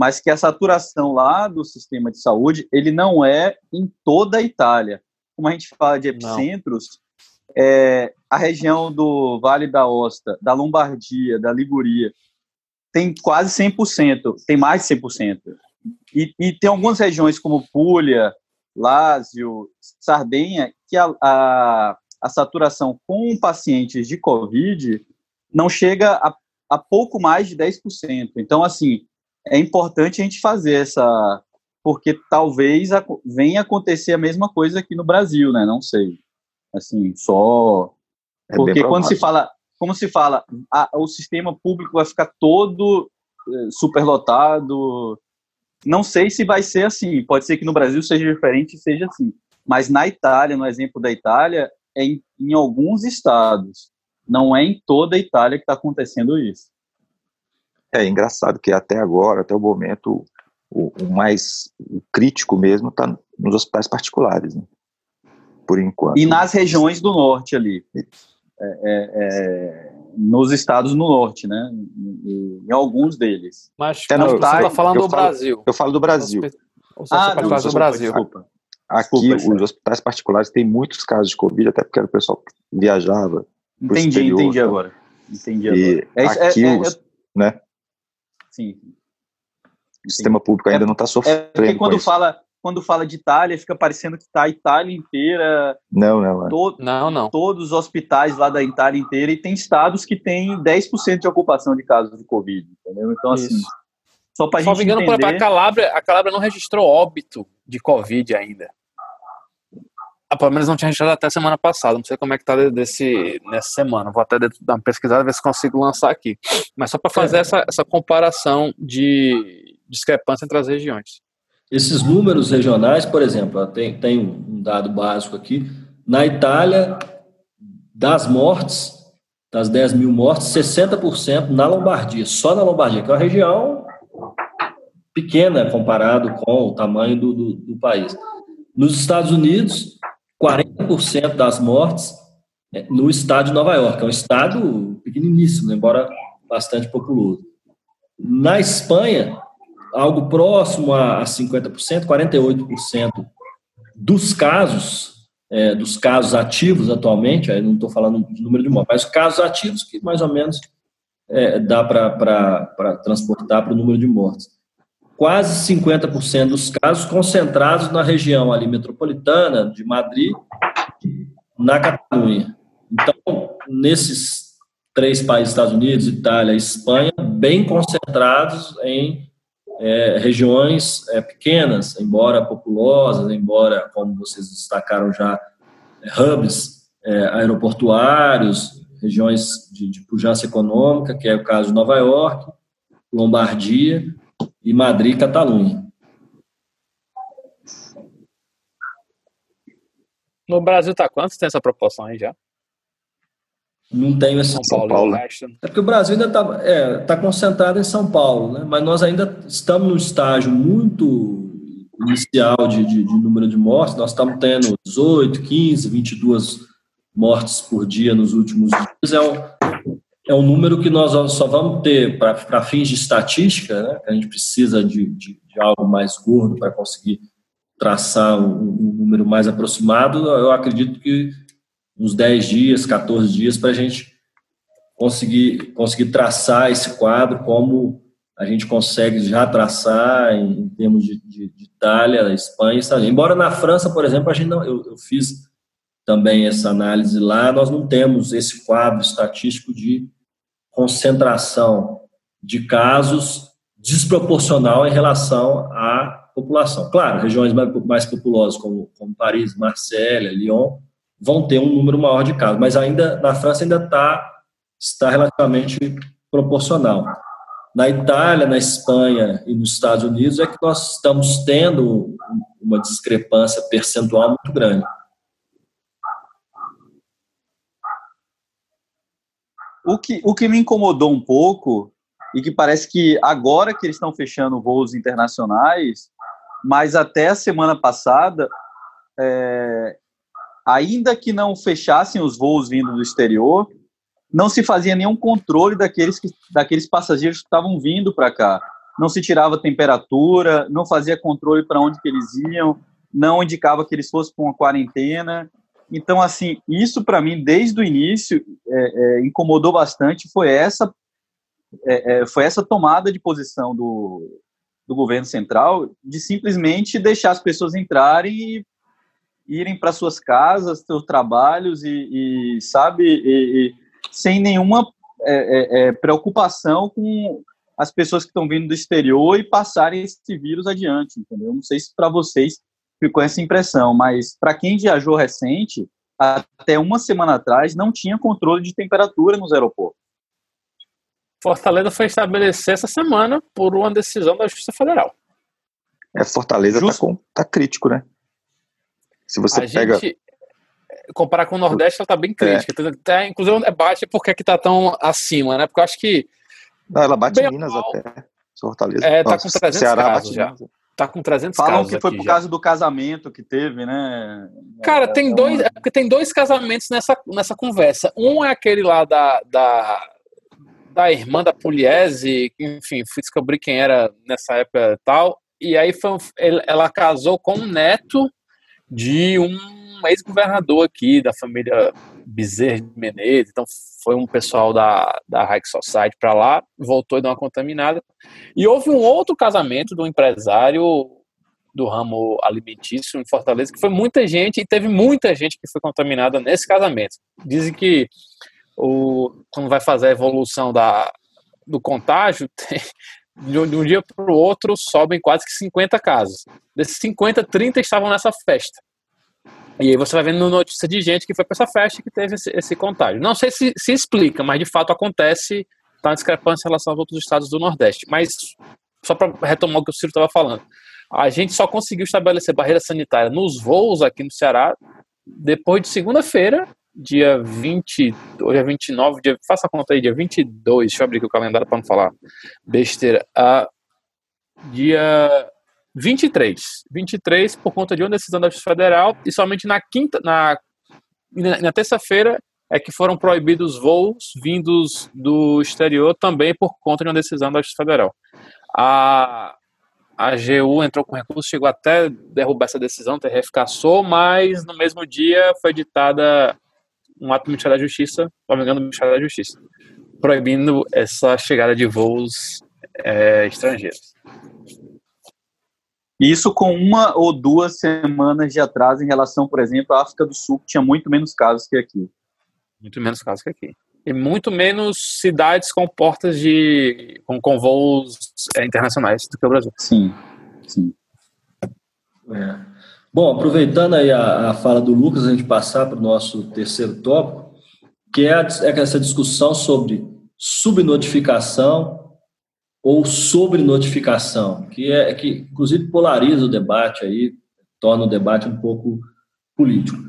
mas que a saturação lá do sistema de saúde, ele não é em toda a Itália. Como a gente fala de epicentros, é, a região do Vale da Osta, da Lombardia, da Liguria, tem quase 100%, tem mais de 100%. E, e tem algumas regiões como Puglia, Lásio, Sardenha, que a, a, a saturação com pacientes de Covid não chega a, a pouco mais de 10%. Então, assim, é importante a gente fazer essa, porque talvez venha acontecer a mesma coisa aqui no Brasil, né? Não sei. Assim, só é porque quando se fala, como se fala, a, o sistema público vai ficar todo eh, superlotado. Não sei se vai ser assim. Pode ser que no Brasil seja diferente e seja assim. Mas na Itália, no exemplo da Itália, é em, em alguns estados. Não é em toda a Itália que está acontecendo isso. É engraçado que até agora, até o momento, o, o mais o crítico mesmo está nos hospitais particulares, né? por enquanto. E nas regiões do norte ali, é, é, é, nos estados no norte, né? Em, em alguns deles. Mas é, não, você está falando do falo, Brasil. Eu falo do Brasil. Ah, do, do Brasil. Desculpa. Aqui, desculpa, os hospitais particulares têm muitos casos de Covid, até porque o pessoal viajava. Entendi, exterior, entendi então. agora. Entendi agora. É, aqui, é, os, né? Sim. O sistema público ainda é, não está sofrendo. É porque quando fala, quando fala de Itália, fica parecendo que está a Itália inteira. Não, não. É. To, não, não. Todos os hospitais lá da Itália inteira, e tem estados que têm 10% de ocupação de casos de Covid, entendeu? Então, assim, Isso. assim. Só para a gente. engano, entender... a Calabria, a Calabria não registrou óbito de Covid ainda. Ah, pelo menos não tinha registrado até semana passada. Não sei como é que tá desse, nessa semana. Vou até dar uma pesquisada ver se consigo lançar aqui. Mas só para fazer é. essa, essa comparação de discrepância entre as regiões. Esses números regionais, por exemplo, tem, tem um dado básico aqui. Na Itália, das mortes, das 10 mil mortes, 60% na Lombardia, só na Lombardia, que é uma região pequena comparado com o tamanho do, do, do país. Nos Estados Unidos, 40% das mortes é, no estado de Nova York, é um estado pequeniníssimo, embora bastante populoso. Na Espanha, algo próximo a 50%, 48% dos casos, é, dos casos ativos atualmente, aí não estou falando de número de mortes, mas casos ativos que mais ou menos é, dá para transportar para o número de mortes quase 50% dos casos concentrados na região ali metropolitana de Madrid, na Catalunha. Então, nesses três países, Estados Unidos, Itália e Espanha, bem concentrados em é, regiões é, pequenas, embora populosas, embora, como vocês destacaram já, é, hubs é, aeroportuários, regiões de, de pujança econômica, que é o caso de Nova York, Lombardia, e Madrid, Catalunha. No Brasil tá quantos tem essa proporção aí já? Não tenho esse São, São Paulo. É porque o Brasil ainda está é, tá concentrado em São Paulo, né? mas nós ainda estamos num estágio muito inicial de, de, de número de mortes. Nós estamos tendo 18, 15, 22 mortes por dia nos últimos dias, é um, é um número que nós só vamos ter para fins de estatística, né? a gente precisa de, de, de algo mais gordo para conseguir traçar um, um, número mais aproximado, eu acredito que uns 10 dias, 14 dias, para a gente conseguir, conseguir traçar esse quadro como a gente consegue já traçar em, em termos de, de, de, Itália, Espanha, embora na França, por exemplo, a gente não, eu, eu fiz também essa análise lá, nós não temos esse quadro estatístico de concentração de casos desproporcional em relação à população. Claro, regiões mais, populosas como, como Paris, Marselha, Lyon, vão ter um número maior de casos, mas ainda na França ainda tá, está relativamente proporcional. Na Itália, na Espanha e nos Estados Unidos é que nós estamos tendo uma discrepância percentual muito grande. O que, o que me incomodou um pouco, e que parece que agora que eles estão fechando voos internacionais, mas até a semana passada, é, ainda que não fechassem os voos vindo do exterior, não se fazia nenhum controle daqueles, que, daqueles passageiros que estavam vindo para cá. Não se tirava temperatura, não fazia controle para onde que eles iam, não indicava que eles fossem com uma quarentena. Então, assim, isso para mim, desde o início, é, é, incomodou bastante, foi essa, é, é, foi essa tomada de posição do, do governo central de simplesmente deixar as pessoas entrarem e irem para suas casas, seus trabalhos e, e sabe, e, e, sem nenhuma é, é, preocupação com as pessoas que estão vindo do exterior e passarem esse vírus adiante, entendeu? Não sei se para vocês ficou essa impressão, mas para quem viajou recente, até uma semana atrás não tinha controle de temperatura nos aeroportos. Fortaleza foi estabelecer essa semana por uma decisão da Justiça Federal. É, Fortaleza está tá crítico, né? Se você a pega. Gente, comparar com o Nordeste, ela está bem crítica. É. Tá, inclusive, um debate por que está tão acima, né? Porque eu acho que. Não, ela bate em Minas mal, até. Fortaleza. É, tá Nossa, com 300 Ceará casos já. Minas. Tá com 300 Falam casos. Falam que foi por já. causa do casamento que teve, né? Cara, é, tem, é dois, é porque tem dois casamentos nessa, nessa conversa. Um é aquele lá da, da, da irmã da Pugliese, enfim, fui descobrir quem era nessa época e tal. E aí foi, ela casou com um neto de um ex-governador aqui da família Bezerra de Menezes. Então foi um pessoal da, da High Society para lá, voltou e deu uma contaminada. E houve um outro casamento de um empresário do ramo alimentício em Fortaleza, que foi muita gente, e teve muita gente que foi contaminada nesse casamento. Dizem que o, quando vai fazer a evolução da, do contágio, [LAUGHS] tem, de um dia para o outro sobem quase que 50 casos. Desses 50, 30 estavam nessa festa. E aí você vai vendo notícia de gente que foi para essa festa que teve esse, esse contágio. Não sei se se explica, mas de fato acontece, tá uma discrepância em relação aos outros estados do Nordeste. Mas, só para retomar o que o Ciro estava falando, a gente só conseguiu estabelecer barreira sanitária nos voos aqui no Ceará depois de segunda-feira, dia 20, hoje é 29, dia, faça a conta aí, dia 22, deixa eu abrir aqui o calendário para não falar besteira, a, dia 23, 23 por conta de uma decisão da Justiça Federal e somente na quinta, na, na terça-feira é que foram proibidos voos vindos do exterior também por conta de uma decisão da Justiça Federal. A, a AGU entrou com recurso, chegou até derrubar essa decisão, TRF cassou, mas no mesmo dia foi editada um ato do Ministério da Justiça, se não me engano, do Ministério da Justiça, proibindo essa chegada de voos é, estrangeiros. Isso com uma ou duas semanas de atraso em relação, por exemplo, à África do Sul, que tinha muito menos casos que aqui. Muito menos casos que aqui. E muito menos cidades com portas de. com, com voos é, internacionais do que o Brasil. Sim, sim. É. Bom, aproveitando aí a, a fala do Lucas, a gente passar para o nosso terceiro tópico, que é, a, é essa discussão sobre subnotificação ou sobrenotificação, que é que inclusive polariza o debate aí, torna o debate um pouco político.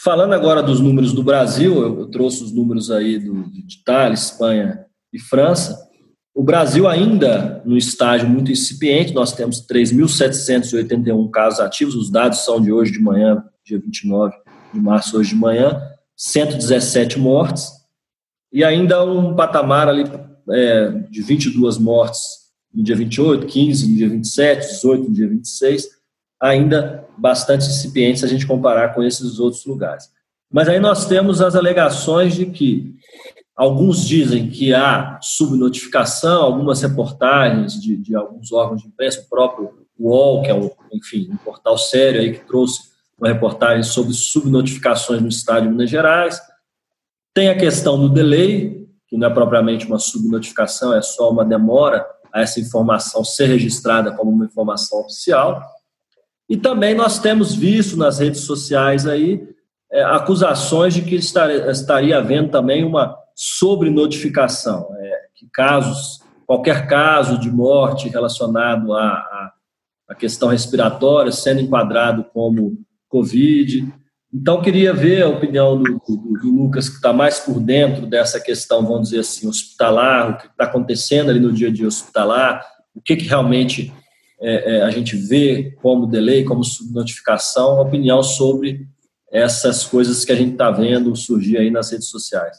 Falando agora dos números do Brasil, eu trouxe os números aí do, de Itália, Espanha e França. O Brasil ainda no estágio muito incipiente, nós temos 3.781 casos ativos, os dados são de hoje de manhã, dia 29 de março, hoje de manhã, 117 mortes, e ainda um patamar ali é, de 22 mortes no dia 28, 15 no dia 27, 18 no dia 26, ainda bastante incipiente se a gente comparar com esses outros lugares. Mas aí nós temos as alegações de que alguns dizem que há subnotificação, algumas reportagens de, de alguns órgãos de imprensa, o próprio UOL, que é um, enfim, um portal sério aí que trouxe uma reportagem sobre subnotificações no estado de Minas Gerais. Tem a questão do delay, que não é propriamente uma subnotificação, é só uma demora a essa informação ser registrada como uma informação oficial. E também nós temos visto nas redes sociais aí é, acusações de que estaria, estaria havendo também uma sobrenotificação, é, que casos, qualquer caso de morte relacionado à, à, à questão respiratória sendo enquadrado como Covid. Então, queria ver a opinião do, do, do Lucas, que está mais por dentro dessa questão, vamos dizer assim, hospitalar, o que está acontecendo ali no dia a dia hospitalar, o que, que realmente é, é, a gente vê como delay, como subnotificação, opinião sobre essas coisas que a gente está vendo surgir aí nas redes sociais.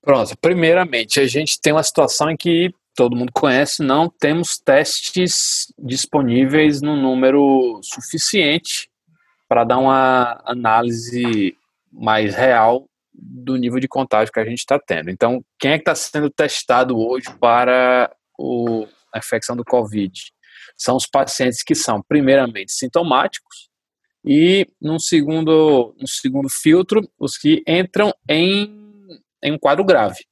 Pronto, primeiramente, a gente tem uma situação em que todo mundo conhece, não temos testes disponíveis no número suficiente para dar uma análise mais real do nível de contágio que a gente está tendo. Então, quem é que está sendo testado hoje para o, a infecção do Covid? São os pacientes que são, primeiramente, sintomáticos, e, num segundo, num segundo filtro, os que entram em, em um quadro grave.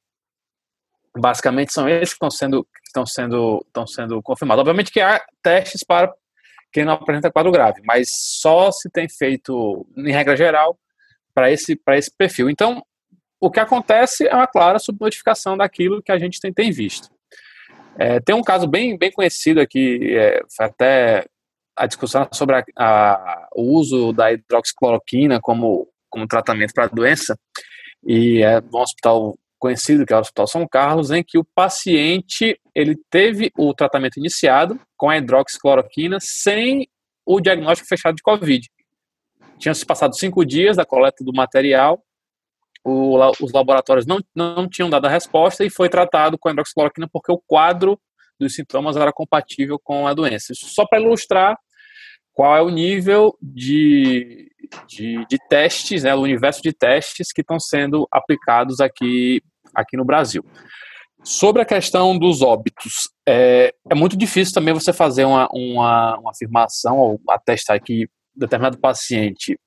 Basicamente, são esses que estão sendo, estão sendo, estão sendo confirmados. Obviamente que há testes para quem não apresenta quadro grave, mas só se tem feito, em regra geral, para esse, esse perfil. Então, o que acontece é uma clara subnotificação daquilo que a gente tem, tem visto. É, tem um caso bem, bem conhecido aqui, é, até a discussão sobre a, a, o uso da hidroxicloroquina como, como tratamento para a doença, e é um hospital conhecido, que é o Hospital São Carlos, em que o paciente ele teve o tratamento iniciado com a hidroxicloroquina sem o diagnóstico fechado de Covid. Tinham se passado cinco dias da coleta do material, o, os laboratórios não, não tinham dado a resposta e foi tratado com a hidroxicloroquina porque o quadro dos sintomas era compatível com a doença. Isso só para ilustrar qual é o nível de, de, de testes, né, o universo de testes que estão sendo aplicados aqui aqui no Brasil. Sobre a questão dos óbitos, é, é muito difícil também você fazer uma, uma, uma afirmação ou atestar que determinado paciente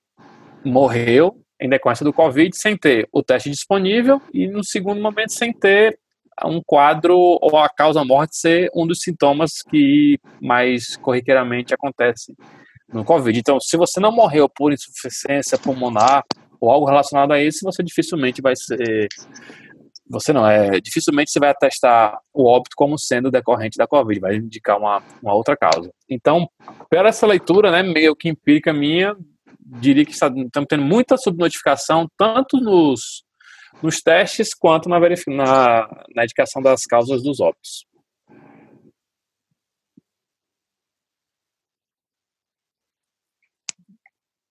morreu em decorrência do Covid sem ter o teste disponível e, no segundo momento, sem ter um quadro ou a causa morte ser um dos sintomas que mais corriqueiramente acontece no Covid. Então, se você não morreu por insuficiência pulmonar ou algo relacionado a isso, você dificilmente vai ser você não, é dificilmente você vai atestar o óbito como sendo decorrente da Covid, vai indicar uma, uma outra causa. Então, pela essa leitura, né, meio que empírica minha, diria que estamos tendo muita subnotificação, tanto nos, nos testes quanto na, na, na indicação das causas dos óbitos.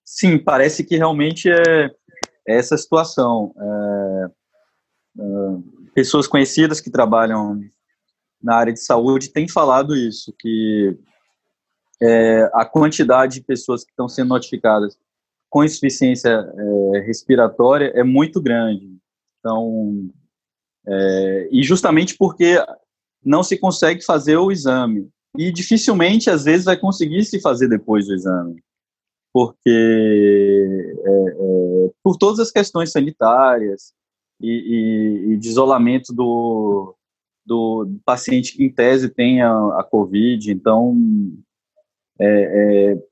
Sim, parece que realmente é, é essa situação. É pessoas conhecidas que trabalham na área de saúde têm falado isso, que é, a quantidade de pessoas que estão sendo notificadas com insuficiência é, respiratória é muito grande. Então, é, e justamente porque não se consegue fazer o exame. E dificilmente, às vezes, vai conseguir se fazer depois do exame. Porque, é, é, por todas as questões sanitárias, e, e, de isolamento do, do paciente que, em tese, tem a, a Covid. Então, é, é,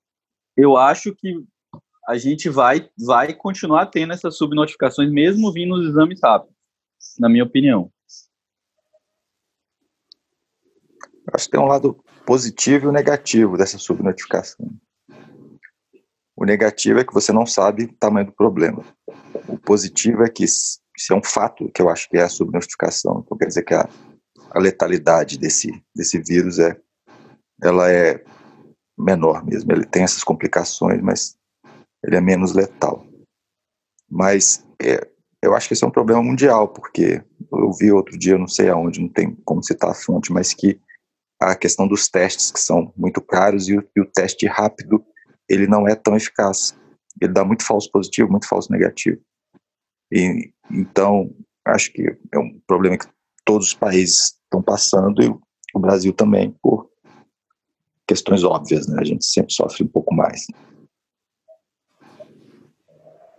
eu acho que a gente vai, vai continuar tendo essas subnotificações, mesmo vindo os exames rápidos, na minha opinião. Acho que tem um lado positivo e negativo dessa subnotificação. O negativo é que você não sabe o tamanho do problema. O positivo é que isso é um fato que eu acho que é a subnotificação. Então quer dizer que a, a letalidade desse, desse vírus é, ela é menor mesmo. Ele tem essas complicações, mas ele é menos letal. Mas é, eu acho que esse é um problema mundial, porque eu vi outro dia, não sei aonde, não tem como citar a fonte, mas que a questão dos testes que são muito caros e o, e o teste rápido ele não é tão eficaz. Ele dá muito falso positivo, muito falso negativo. E, então, acho que é um problema que todos os países estão passando e o Brasil também, por questões óbvias, né? A gente sempre sofre um pouco mais.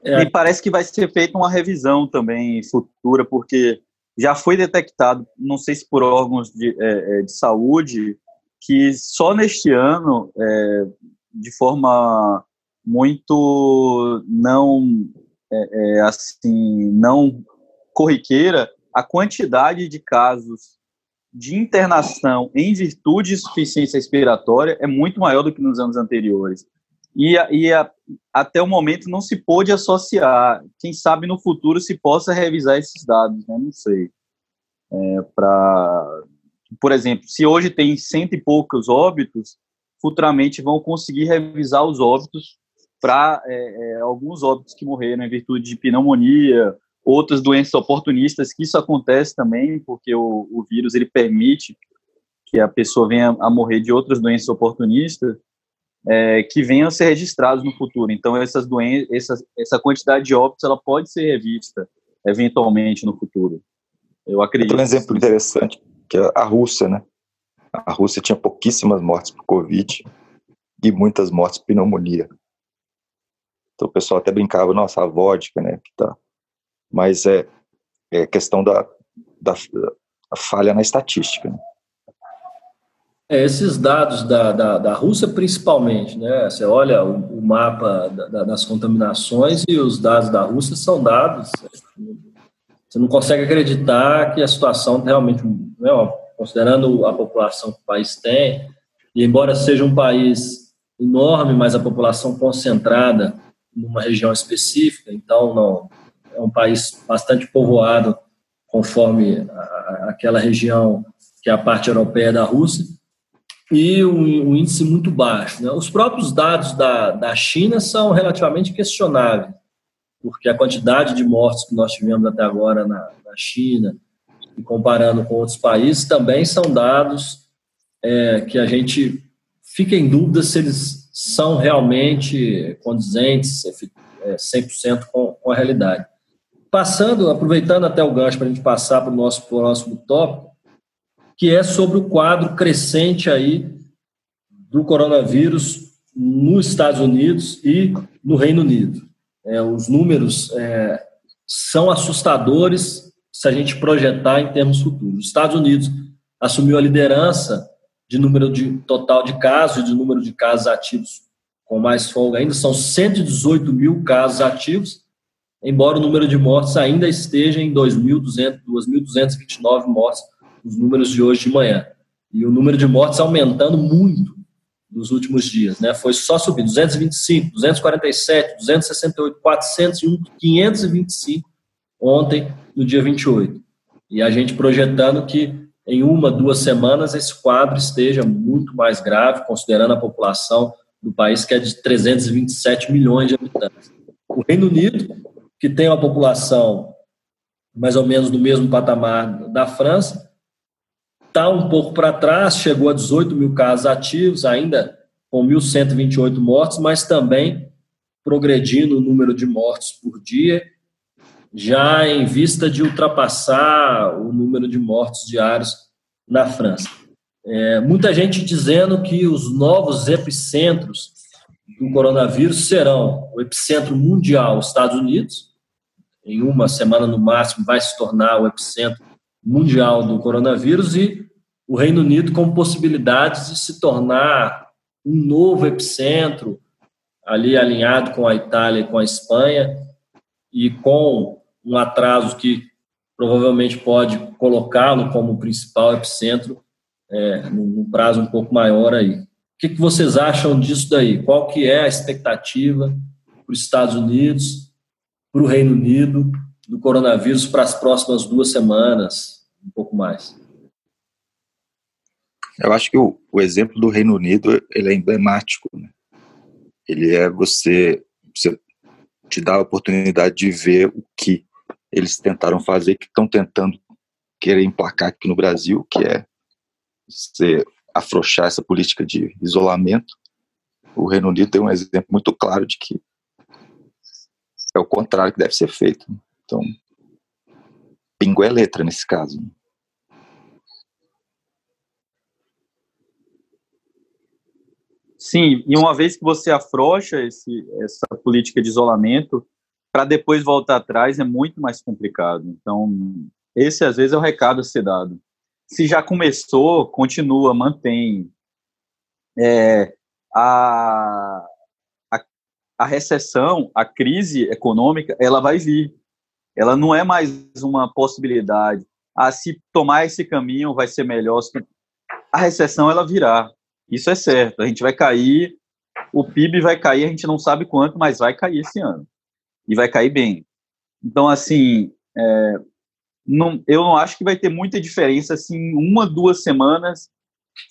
É. E parece que vai ser feita uma revisão também futura, porque já foi detectado, não sei se por órgãos de, é, é, de saúde, que só neste ano, é, de forma muito não é, é, assim não corriqueira, a quantidade de casos de internação em virtude de insuficiência respiratória é muito maior do que nos anos anteriores. E, e a, até o momento não se pôde associar. Quem sabe no futuro se possa revisar esses dados, né? não sei. É, por exemplo, se hoje tem cento e poucos óbitos, futuramente vão conseguir revisar os óbitos para é, é, alguns óbitos que morreram em virtude de pneumonia, outras doenças oportunistas, que isso acontece também, porque o, o vírus ele permite que a pessoa venha a morrer de outras doenças oportunistas, é, que venham a ser registrados no futuro. Então, essas doenças, essa, essa quantidade de óbitos, ela pode ser revista eventualmente no futuro. Eu acredito. Tem um exemplo interessante, que é a Rússia, né? A Rússia tinha pouquíssimas mortes por Covid e muitas mortes por pneumonia. Então o pessoal até brincava, nossa, a vodka, né? Que tá. Mas é, é questão da, da, da falha na estatística. Né? É, esses dados da, da, da, Rússia, principalmente, né? Você olha o, o mapa da, das contaminações e os dados da Rússia são dados. Você não consegue acreditar que a situação realmente, né, considerando a população que o país tem, e embora seja um país enorme, mas a população concentrada numa região específica, então não é um país bastante povoado, conforme a, aquela região que é a parte europeia da Rússia e um, um índice muito baixo. Né? Os próprios dados da, da China são relativamente questionáveis, porque a quantidade de mortes que nós tivemos até agora na, na China, e comparando com outros países, também são dados é, que a gente fica em dúvida se eles são realmente condizentes, 100% é, com, a realidade. Passando, aproveitando até o gancho para a gente passar para o nosso próximo tópico, que é sobre o quadro crescente aí do coronavírus nos Estados Unidos e no Reino Unido. É, os números é, são assustadores se a gente projetar em termos futuros. Os Estados Unidos assumiu a liderança de número de total de casos e de número de casos ativos com mais folga ainda, são 118 mil casos ativos, embora o número de mortes ainda esteja em 2.229 mortes os números de hoje de manhã. E o número de mortes aumentando muito nos últimos dias, né? Foi só subir 225, 247, 268, 401, 525 ontem, no dia 28. E a gente projetando que em uma, duas semanas esse quadro esteja muito mais grave, considerando a população do país que é de 327 milhões de habitantes. O Reino Unido, que tem uma população mais ou menos do mesmo patamar da França, está um pouco para trás, chegou a 18 mil casos ativos, ainda com 1.128 mortes, mas também progredindo o número de mortes por dia, já em vista de ultrapassar o número de mortes diários na França. É, muita gente dizendo que os novos epicentros do coronavírus serão o epicentro mundial, os Estados Unidos, em uma semana no máximo vai se tornar o epicentro mundial do coronavírus e o Reino Unido com possibilidades de se tornar um novo epicentro, ali alinhado com a Itália e com a Espanha, e com um atraso que provavelmente pode colocá-lo como principal epicentro é, num prazo um pouco maior aí. O que, que vocês acham disso daí? Qual que é a expectativa para os Estados Unidos, para o Reino Unido, do coronavírus para as próximas duas semanas, um pouco mais? Eu acho que o, o exemplo do Reino Unido ele é emblemático. Né? Ele é você, você te dá a oportunidade de ver o que eles tentaram fazer, que estão tentando querer emplacar aqui no Brasil, que é você afrouxar essa política de isolamento. O Reino Unido tem um exemplo muito claro de que é o contrário que deve ser feito. Então, pingo é letra nesse caso. Sim, e uma vez que você afrouxa esse, essa política de isolamento, para depois voltar atrás é muito mais complicado. Então, esse às vezes é o recado a ser dado. Se já começou, continua, mantém. É, a, a, a recessão, a crise econômica, ela vai vir. Ela não é mais uma possibilidade. Ah, se tomar esse caminho vai ser melhor. A recessão, ela virá. Isso é certo. A gente vai cair, o PIB vai cair, a gente não sabe quanto, mas vai cair esse ano. E vai cair bem. Então, assim, é, não, eu não acho que vai ter muita diferença se em uma, duas semanas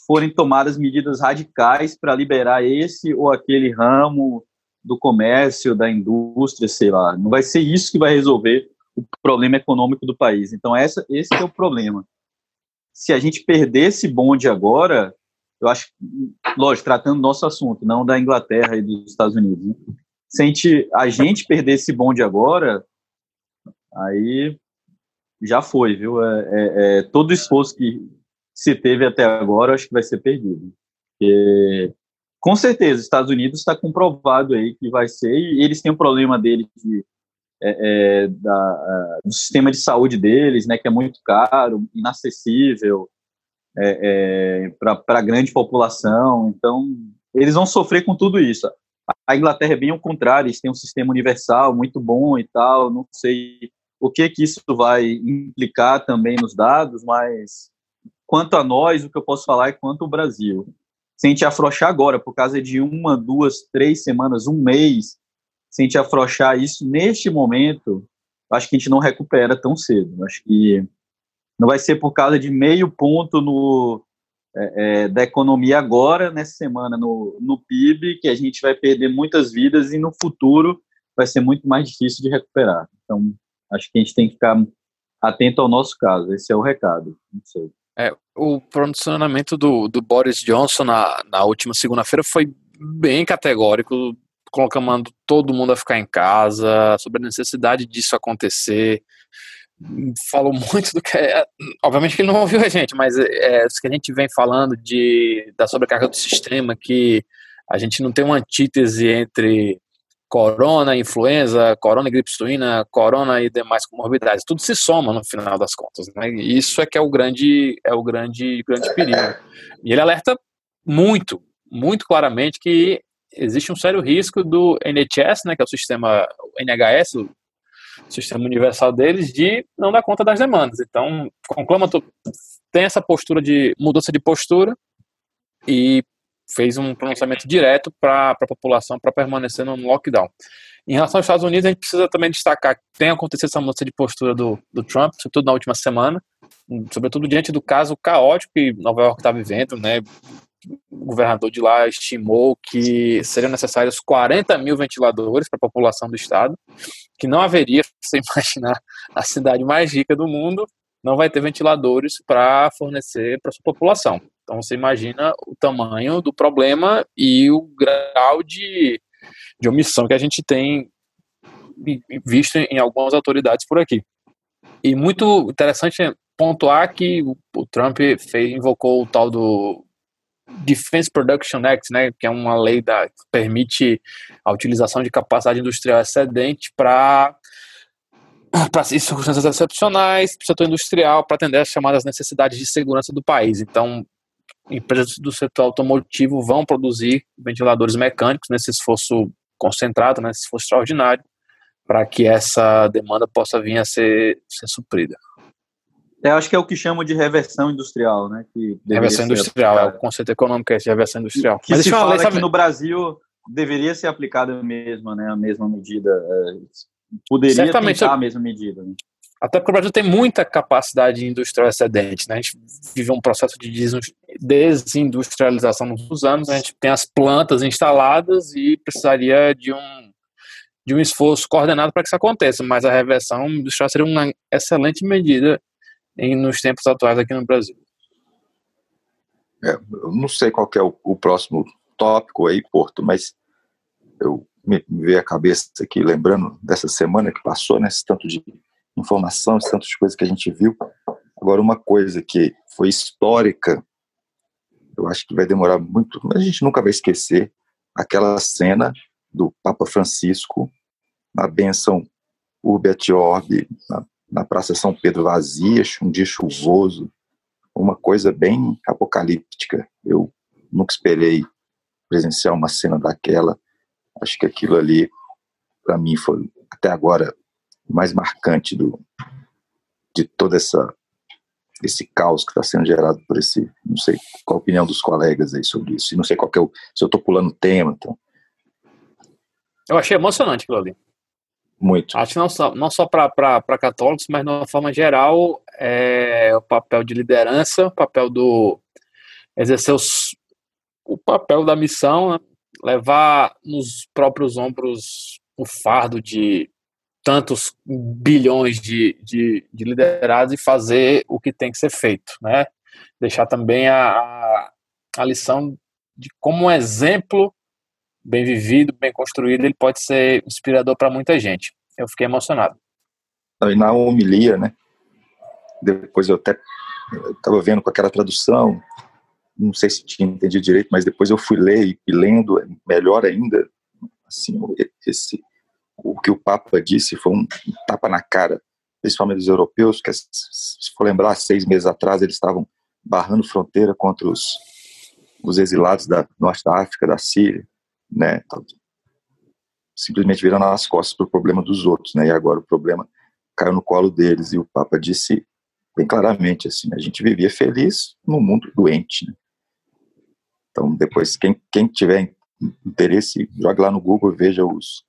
forem tomadas medidas radicais para liberar esse ou aquele ramo do comércio, da indústria, sei lá. Não vai ser isso que vai resolver o problema econômico do país. Então, essa, esse é o problema. Se a gente perder esse bonde agora, eu acho, lógico, tratando do nosso assunto, não da Inglaterra e dos Estados Unidos. Né? Se a gente, a gente perder esse bonde agora, aí já foi, viu? É, é, é, todo o esforço que se teve até agora, acho que vai ser perdido. Porque, com certeza, os Estados Unidos está comprovado aí que vai ser, e eles têm um problema deles de, é, é da, do sistema de saúde deles, né, que é muito caro, inacessível, é, é, para a grande população. Então, eles vão sofrer com tudo isso. A Inglaterra é bem ao contrário, eles têm um sistema universal muito bom e tal. Não sei o que que isso vai implicar também nos dados, mas quanto a nós, o que eu posso falar é quanto o Brasil. Se a gente afrouxar agora, por causa de uma, duas, três semanas, um mês, se a gente afrouxar isso neste momento, acho que a gente não recupera tão cedo. Acho que não vai ser por causa de meio ponto no, é, é, da economia agora, nessa semana, no, no PIB, que a gente vai perder muitas vidas e no futuro vai ser muito mais difícil de recuperar. Então, acho que a gente tem que ficar atento ao nosso caso. Esse é o recado. Não sei. É, o posicionamento do, do Boris Johnson na, na última segunda-feira foi bem categórico, colocando todo mundo a ficar em casa, sobre a necessidade disso acontecer falou muito do que. É, obviamente que ele não ouviu a gente, mas é, isso que a gente vem falando de, da sobrecarga do sistema, que a gente não tem uma antítese entre corona, influenza, corona e gripe suína, corona e demais comorbidades. Tudo se soma no final das contas. Né? Isso é que é o grande, é o grande, grande perigo. E ele alerta muito, muito claramente que existe um sério risco do NHS, né, que é o sistema NHS, o sistema universal deles de não dar conta das demandas. Então, conclama tem essa postura de mudança de postura e fez um pronunciamento direto para a população para permanecer no lockdown. Em relação aos Estados Unidos, a gente precisa também destacar que tem acontecido essa mudança de postura do, do Trump, sobretudo na última semana, sobretudo diante do caso caótico que Nova York está vivendo, né? O governador de lá estimou que seriam necessários 40 mil ventiladores para a população do estado, que não haveria, [LAUGHS] você imaginar, a cidade mais rica do mundo não vai ter ventiladores para fornecer para sua população. Então você imagina o tamanho do problema e o grau de, de omissão que a gente tem visto em algumas autoridades por aqui. E muito interessante pontuar que o Trump fez, invocou o tal do Defense Production Act, né, que é uma lei da, que permite a utilização de capacidade industrial excedente para para circunstâncias excepcionais, para o setor industrial, para atender as chamadas necessidades de segurança do país. Então, empresas do setor automotivo vão produzir ventiladores mecânicos nesse esforço concentrado, nesse esforço extraordinário, para que essa demanda possa vir a ser, ser suprida. É, acho que é o que chamam de reversão industrial, né? Que reversão industrial, é o conceito econômico é esse, reversão industrial. Que Mas se fala lei, que no Brasil deveria ser aplicada a mesma, né? A mesma medida. É, poderia Certamente, tentar a mesma medida. Né? Até porque o Brasil tem muita capacidade industrial excedente, né? A gente vive um processo de desindustrialização nos últimos anos, a gente tem as plantas instaladas e precisaria de um de um esforço coordenado para que isso aconteça, mas a reversão industrial seria uma excelente medida em, nos tempos atuais aqui no Brasil. É, eu não sei qual é o, o, próximo tópico aí, Porto, mas eu me, me veio a cabeça aqui, lembrando dessa semana que passou, né, esse tanto de informação, esse tanto de coisa que a gente viu. Agora, uma coisa que foi histórica, eu acho que vai demorar muito, mas a gente nunca vai esquecer aquela cena do Papa Francisco na benção Urbi et Orbi, na, na Praça São Pedro vazia, um dia chuvoso, uma coisa bem apocalíptica. Eu nunca esperei presenciar uma cena daquela. Acho que aquilo ali, para mim, foi até agora o mais marcante do, de toda essa esse caos que está sendo gerado por esse, não sei qual a opinião dos colegas aí sobre isso, não sei qual é o, se eu estou pulando tema, então. Eu achei emocionante aquilo ali. Muito. Acho que não só, não só para católicos, mas de uma forma geral, é o papel de liderança, o papel do exercer os, o papel da missão, né? levar nos próprios ombros o fardo de tantos bilhões de, de, de liderados e fazer o que tem que ser feito, né? Deixar também a, a, lição de como um exemplo bem vivido, bem construído, ele pode ser inspirador para muita gente. Eu fiquei emocionado. E na homilia, né? Depois eu até estava vendo com aquela tradução, não sei se tinha entendido direito, mas depois eu fui ler e lendo melhor ainda, assim, esse o que o Papa disse foi um tapa na cara, principalmente dos europeus, que se for lembrar, seis meses atrás eles estavam barrando fronteira contra os, os exilados da norte da África, da Síria, né? Então, simplesmente virando as costas para o problema dos outros, né? E agora o problema caiu no colo deles e o Papa disse bem claramente assim: a gente vivia feliz no mundo doente, né? Então depois quem quem tiver interesse jogue lá no Google e veja os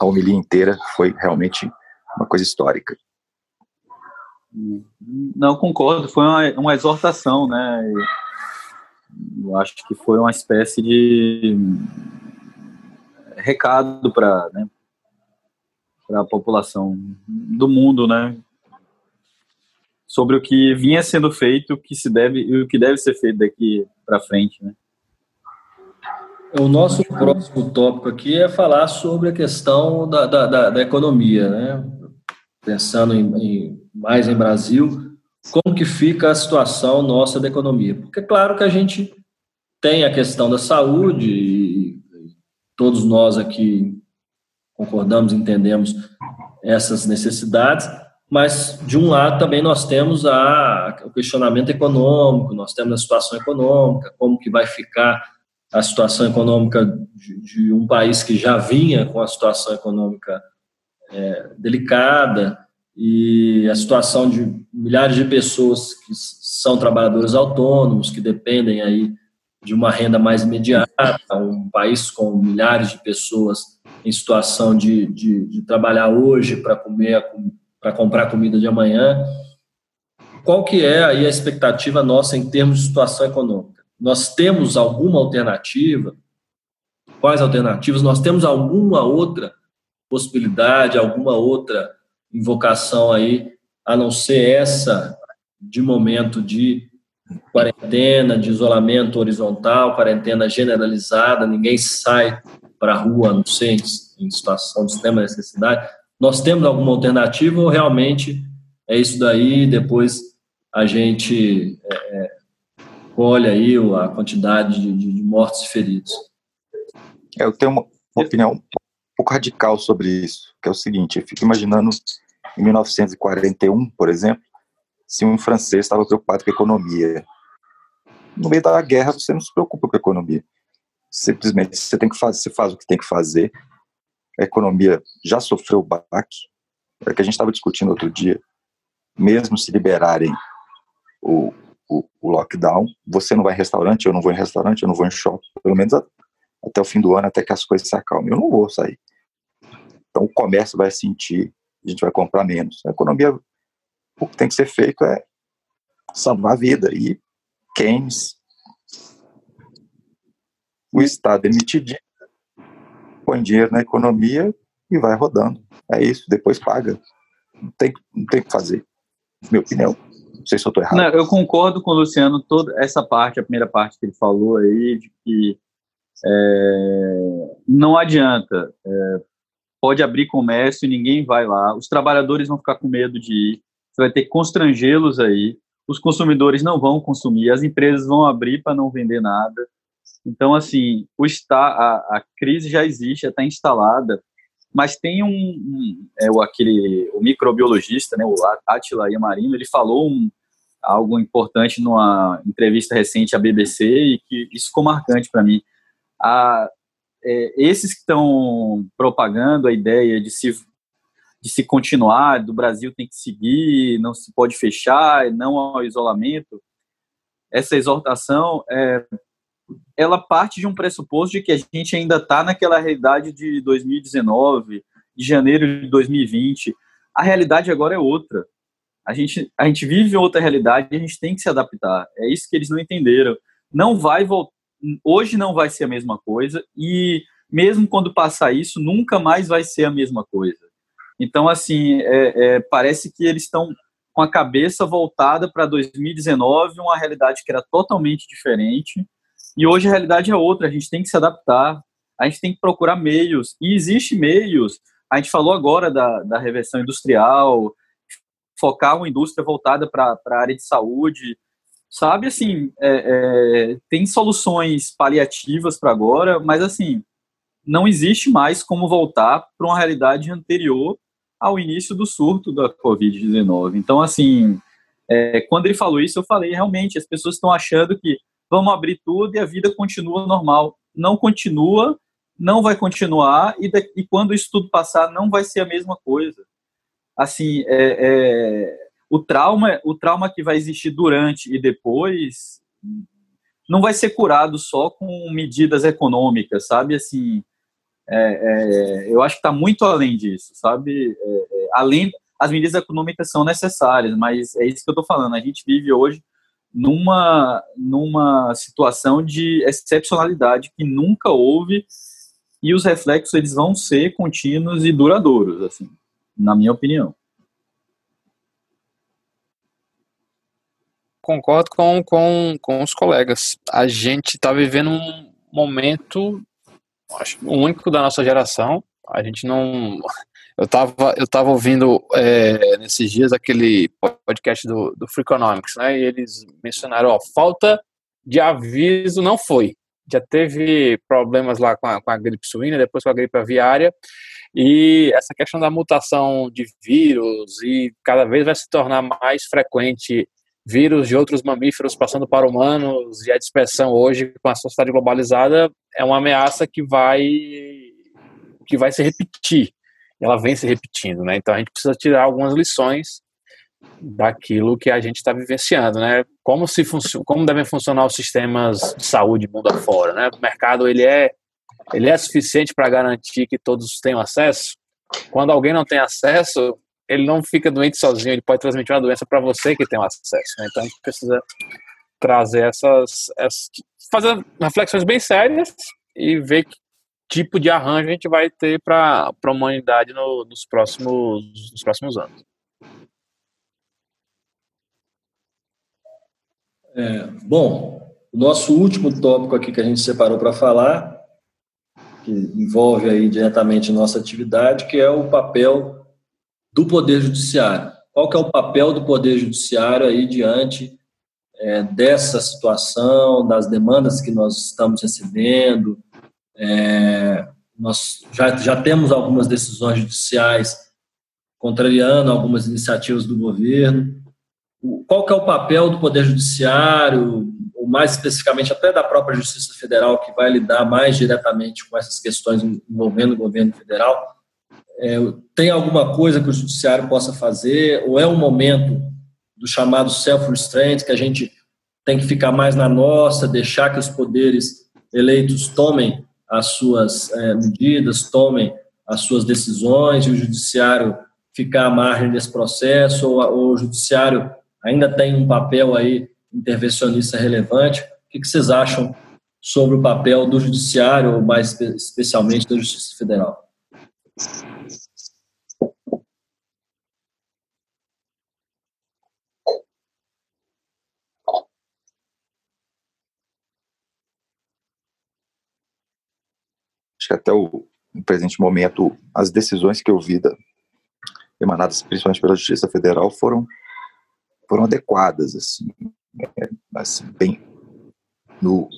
a homilia inteira foi realmente uma coisa histórica. Não concordo, foi uma, uma exortação, né? Eu acho que foi uma espécie de recado para né, a população do mundo, né? Sobre o que vinha sendo feito, o que se deve e o que deve ser feito daqui para frente, né? O nosso próximo tópico aqui é falar sobre a questão da, da, da, da economia, né? Pensando em, em, mais em Brasil, como que fica a situação nossa da economia? Porque é claro que a gente tem a questão da saúde e todos nós aqui concordamos, entendemos essas necessidades, mas de um lado também nós temos a, o questionamento econômico, nós temos a situação econômica, como que vai ficar a situação econômica de, de, um país que já vinha com a situação econômica é, delicada e a situação de milhares de pessoas que são trabalhadores autônomos, que dependem aí de uma renda mais imediata, um país com milhares de pessoas em situação de, de, de trabalhar hoje para comer, para comprar comida de amanhã. Qual que é aí a expectativa nossa em termos de situação econômica? Nós temos alguma alternativa? Quais alternativas? Nós temos alguma outra possibilidade, alguma outra invocação aí, a não ser essa de momento de quarentena, de isolamento horizontal, quarentena generalizada, ninguém sai para a rua, não ser em situação de extrema necessidade. Nós temos alguma alternativa ou realmente é isso daí, depois a gente é, é colhe aí a quantidade de, de mortos e feridos. É, eu tenho uma opinião um pouco radical sobre isso, que é o seguinte, eu fico imaginando em 1941, por exemplo, se um francês estava preocupado com a economia. No meio da guerra, você não se preocupa com a economia. Simplesmente você tem que fazer, você faz o que tem que fazer. A economia já sofreu baque, é que a gente estava discutindo outro dia. Mesmo se liberarem o, o, o, lockdown, você não vai em restaurante, eu não vou em restaurante, eu não vou em shopping, pelo menos até o fim do ano, até que as coisas se acalmem. Eu não vou sair. Então o comércio vai sentir, a gente vai comprar menos. A economia, o que tem que ser feito é salvar a vida. E Keynes, o Estado emitidinho, põe dinheiro na economia e vai rodando. É isso, depois paga. Não tem, não tem o que fazer, minha opinião. Não sei se eu estou errado. Não, eu concordo com o Luciano, toda essa parte, a primeira parte que ele falou aí, de que é, não adianta. É, pode abrir comércio e ninguém vai lá. Os trabalhadores vão ficar com medo de ir. Você vai ter que constrangê-los aí. Os consumidores não vão consumir. As empresas vão abrir para não vender nada. Então, assim, o está, a, a crise já existe, já está instalada. Mas tem um, um é, o, aquele, o microbiologista, né, o Attila Yamarino, ele falou um, algo importante numa entrevista recente à BBC e que isso ficou marcante para mim a, é, esses que estão propagando a ideia de se, de se continuar, do Brasil tem que seguir, não se pode fechar, não ao isolamento, essa exortação, é, ela parte de um pressuposto de que a gente ainda está naquela realidade de 2019, de janeiro de 2020. A realidade agora é outra. A gente, a gente vive outra realidade e a gente tem que se adaptar. É isso que eles não entenderam. Não vai voltar hoje não vai ser a mesma coisa e mesmo quando passar isso, nunca mais vai ser a mesma coisa. Então, assim, é, é, parece que eles estão com a cabeça voltada para 2019, uma realidade que era totalmente diferente, e hoje a realidade é outra, a gente tem que se adaptar, a gente tem que procurar meios, e existe meios, a gente falou agora da, da reversão industrial, focar uma indústria voltada para a área de saúde, sabe? Assim, é, é, tem soluções paliativas para agora, mas assim, não existe mais como voltar para uma realidade anterior ao início do surto da Covid-19. Então, assim, é, quando ele falou isso, eu falei, realmente, as pessoas estão achando que vamos abrir tudo e a vida continua normal. Não continua, não vai continuar, e, e quando isso tudo passar, não vai ser a mesma coisa. Assim, é, é o trauma, o trauma que vai existir durante e depois não vai ser curado só com medidas econômicas, sabe? Assim, é, é, eu acho que está muito além disso, sabe? É, é, além, as medidas econômicas são necessárias, mas é isso que eu estou falando. A gente vive hoje numa numa situação de excepcionalidade que nunca houve e os reflexos eles vão ser contínuos e duradouros, assim, na minha opinião. Concordo com, com, com os colegas. A gente está vivendo um momento, acho único da nossa geração. A gente não. Eu estava eu tava ouvindo é, nesses dias aquele podcast do, do Freakonomics, né? E eles mencionaram, ó, falta de aviso não foi. Já teve problemas lá com a, com a gripe suína, depois com a gripe aviária, e essa questão da mutação de vírus e cada vez vai se tornar mais frequente vírus de outros mamíferos passando para humanos e a dispersão hoje com a sociedade globalizada é uma ameaça que vai que vai se repetir. Ela vem se repetindo, né? Então a gente precisa tirar algumas lições daquilo que a gente está vivenciando, né? Como se como devem funcionar os sistemas de saúde mundo afora, né? O mercado ele é ele é suficiente para garantir que todos tenham acesso. Quando alguém não tem acesso, ele não fica doente sozinho, ele pode transmitir uma doença para você que tem o acesso. Né? Então a gente precisa trazer essas, essas, fazer reflexões bem sérias e ver que tipo de arranjo a gente vai ter para a humanidade no, nos, próximos, nos próximos anos. É, bom, o nosso último tópico aqui que a gente separou para falar, que envolve aí diretamente nossa atividade, que é o papel do Poder Judiciário. Qual que é o papel do Poder Judiciário aí diante é, dessa situação, das demandas que nós estamos recebendo? É, nós já, já temos algumas decisões judiciais contrariando algumas iniciativas do governo. Qual que é o papel do Poder Judiciário, ou mais especificamente até da própria Justiça Federal, que vai lidar mais diretamente com essas questões envolvendo o governo federal? É, tem alguma coisa que o judiciário possa fazer, ou é um momento do chamado self-restraint, que a gente tem que ficar mais na nossa, deixar que os poderes eleitos tomem as suas é, medidas, tomem as suas decisões, e o judiciário ficar à margem desse processo, ou, ou o judiciário ainda tem um papel aí intervencionista relevante. O que, que vocês acham sobre o papel do judiciário, ou mais especialmente da Justiça Federal. Acho que até o, presente momento, as decisões que eu vi da, emanadas principalmente pela Justiça Federal foram foram adequadas assim, é, assim bem no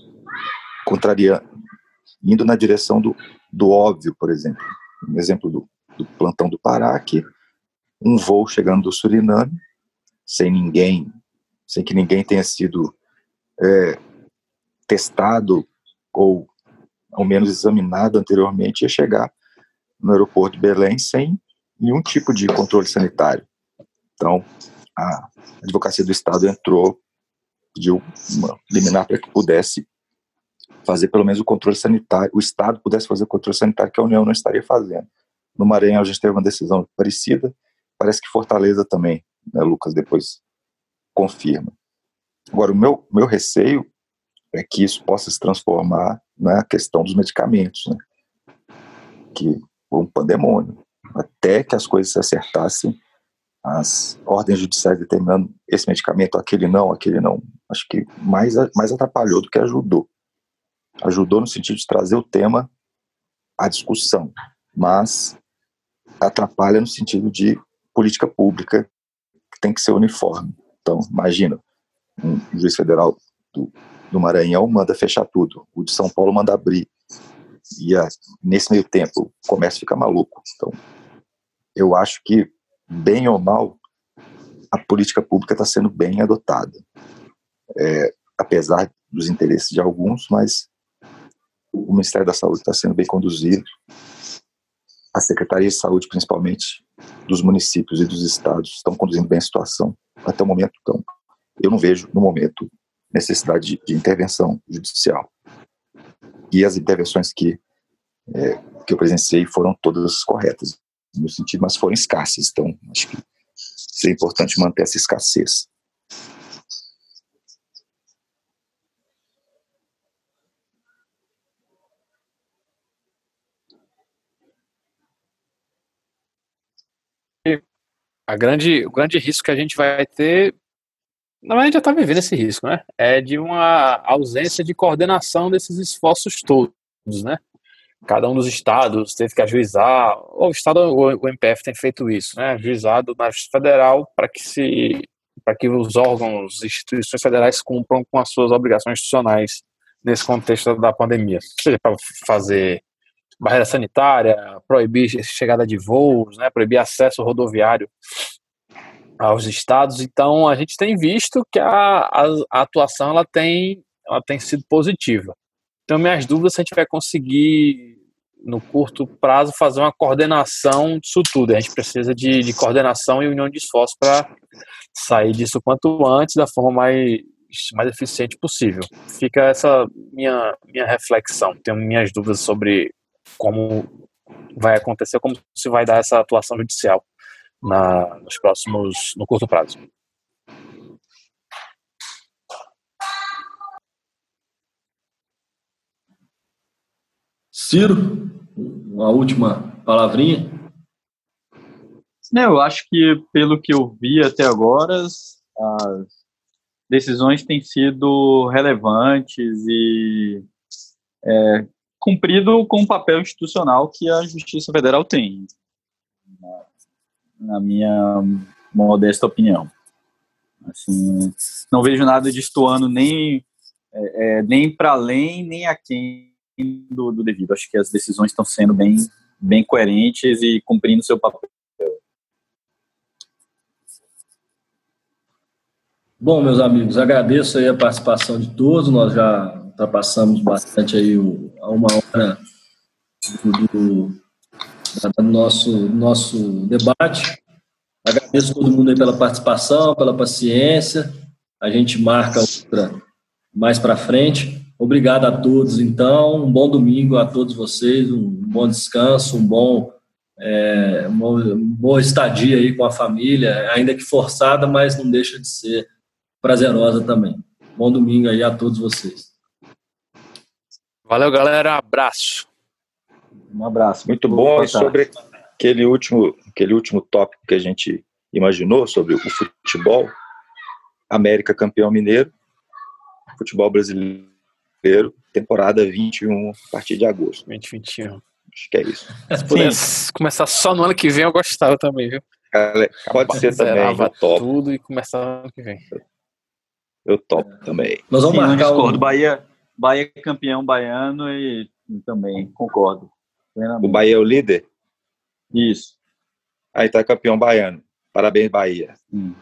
contrariando indo na direção do, do óbvio por exemplo um exemplo do, do plantão do Pará que um voo chegando do Suriname sem ninguém sem que ninguém tenha sido é, testado ou ao menos examinado anteriormente ia chegar no aeroporto de Belém sem nenhum tipo de controle sanitário. Então, a advocacia do Estado entrou, pediu uma liminar para que pudesse fazer pelo menos o controle sanitário, o Estado pudesse fazer o controle sanitário que a União não estaria fazendo. No Maranhão a gente teve uma decisão parecida, parece que Fortaleza também, né, Lucas, depois confirma. Agora, o meu, meu receio é que isso possa se transformar na questão dos medicamentos, né, que foi um pandemônio até que as coisas se acertassem, as ordens judiciais determinando esse medicamento, aquele não, aquele não, acho que mais, mais atrapalhou do que ajudou. Ajudou no sentido de trazer o tema à discussão, mas atrapalha no sentido de política pública que tem que ser uniforme. Então, imagina, um juiz federal do, do Maranhão manda fechar tudo, o de São Paulo manda abrir, e a, nesse meio tempo o comércio fica maluco. Então, eu acho que, bem ou mal, a política pública está sendo bem adotada. É, apesar dos interesses de alguns, mas o Ministério da Saúde está sendo bem conduzido. A Secretaria de Saúde, principalmente dos municípios e dos estados, estão conduzindo bem a situação até o momento. Então, eu não vejo, no momento, necessidade de, de intervenção judicial. E as intervenções que, é, que eu presenciei foram todas corretas no sentido, mas foram escassas. Então, acho que seria importante manter essa escassez. A grande, o grande risco que a gente vai ter, na verdade já está vivendo esse risco, né? É de uma ausência de coordenação desses esforços todos, né? cada um dos estados teve que ajuizar, o estado o MPF tem feito isso, né, ajuizado na Justiça Federal para que se para que os órgãos, instituições federais cumpram com as suas obrigações institucionais nesse contexto da pandemia, seja para fazer barreira sanitária, proibir chegada de voos, né, proibir acesso rodoviário aos estados. Então, a gente tem visto que a, a, a atuação ela tem, ela tem sido positiva. Então, minhas dúvidas se a gente vai conseguir, no curto prazo, fazer uma coordenação disso tudo. A gente precisa de, de coordenação e união de esforços para sair disso quanto antes, da forma mais, mais eficiente possível. Fica essa minha, minha reflexão. Tenho minhas dúvidas sobre como vai acontecer, como se vai dar essa atuação judicial na, nos próximos, no curto prazo. Ciro, uma última palavrinha? Eu acho que, pelo que eu vi até agora, as decisões têm sido relevantes e é, cumprido com o papel institucional que a Justiça Federal tem, na, minha modesta opinião. Assim, não vejo nada destoando nem, é, é nem para além, nem a quem do, do devido. Acho que as decisões estão sendo bem, bem coerentes e cumprindo seu papel. Bom, meus amigos, agradeço a participação de todos. Nós já ultrapassamos bastante aí o, a uma hora do, do, nosso, nosso debate. Agradeço todo mundo aí pela participação, pela paciência. A gente marca outra mais para frente. Obrigado a todos, então. Um bom domingo a todos vocês, um bom descanso, um bom, é, uma boa estadia aí com a família, ainda que forçada, mas não deixa de ser prazerosa também. Bom domingo aí a todos vocês. Valeu, galera. Abraço. Um abraço. Muito bom. E sobre aquele último, aquele último tópico que a gente imaginou sobre o futebol, América campeão mineiro, futebol brasileiro, temporada 21, a partir de agosto. 2021. Acho que é isso. Se pudesse começar só no ano que vem, eu gostava também, viu? Pode ser também, eu topo. tudo e começar no ano que vem. Eu topo também. Nós vamos Sim, marcar discordo. O... Bahia, Bahia é campeão baiano e também concordo. O Bahia é o líder? Isso. Aí tá campeão baiano. Parabéns, Bahia. Hum.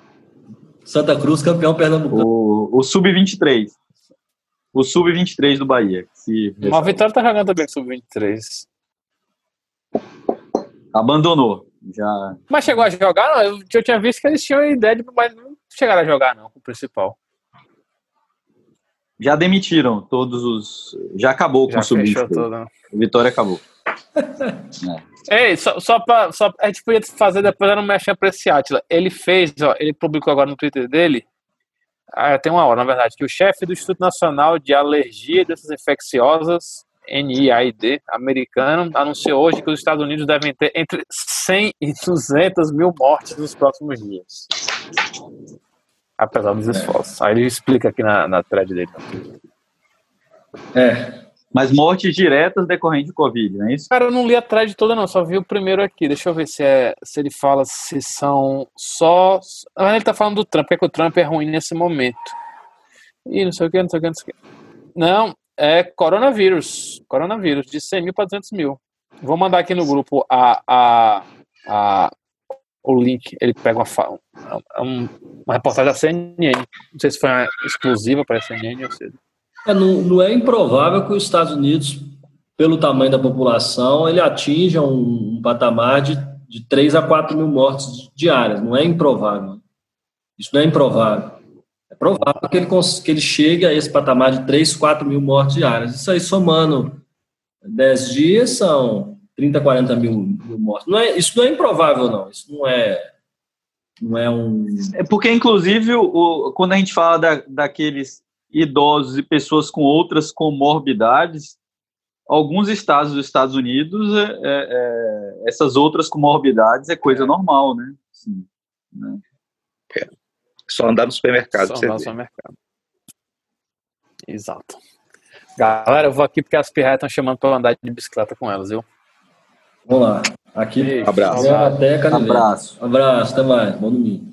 Santa Cruz, campeão pernambucano. O, o Sub-23. O Sub-23 do Bahia. Se Uma vitória tá jogando também Sub-23. Abandonou. Já... Mas chegou a jogar? Não, eu, eu tinha visto que eles tinham ideia de. Mas não chegaram a jogar, não, o principal. Já demitiram todos os. Já acabou com já o Sub-23. Vitória acabou. [LAUGHS] é. Ei, só, só pra. Só, a gente podia fazer depois, era um mexer pra esse Atila. Ele fez, ó, ele publicou agora no Twitter dele. Ah, tem uma hora, na verdade, que o chefe do Instituto Nacional de Alergia e Doenças Infecciosas, NIAID, americano, anunciou hoje que os Estados Unidos devem ter entre 100 e 200 mil mortes nos próximos dias. Apesar dos esforços. Aí ele explica aqui na, na thread dele. É, mas mortes diretas decorrentes de Covid, não é isso? Cara, eu não li a thread toda, não, só vi o primeiro aqui. Deixa eu ver se, é, se ele fala se são só. Ah, ele tá falando do Trump, é que o Trump é ruim nesse momento. Ih, não sei o que, não sei o que, não sei o que. Não, é coronavírus. Coronavírus, de 100 mil para 200 mil. Vou mandar aqui no grupo a, a, a, o link. Ele pega uma, uma, uma reportagem da CNN. Não sei se foi exclusiva para a CNN ou seja. É, não, não, é improvável que os Estados Unidos, pelo tamanho da população, ele atinja um, um patamar de, de 3 a 4 mil mortes diárias. Não é improvável. Isso não é improvável. É provável que ele, que ele chegue a esse patamar de 3, 4 mil mortes diárias. Isso aí, somando 10 dias, são 30, 40 mil, mil mortes. Não é, isso não é improvável, não. Isso não é, não é um. É porque, inclusive, o, quando a gente fala da, daqueles idosos e pessoas com outras comorbidades, alguns estados dos Estados Unidos, é, é, é essas outras comorbidades é coisa é. normal, né? Sim, né? É. Só andar no supermercado. Só andar no supermercado. Exato. Galera, eu vou aqui porque as pirraias estão chamando para andar de bicicleta com elas, viu? Vamos lá. Aqui. Abraço. Até, Abraço. Abraço, até mais. Bom domingo.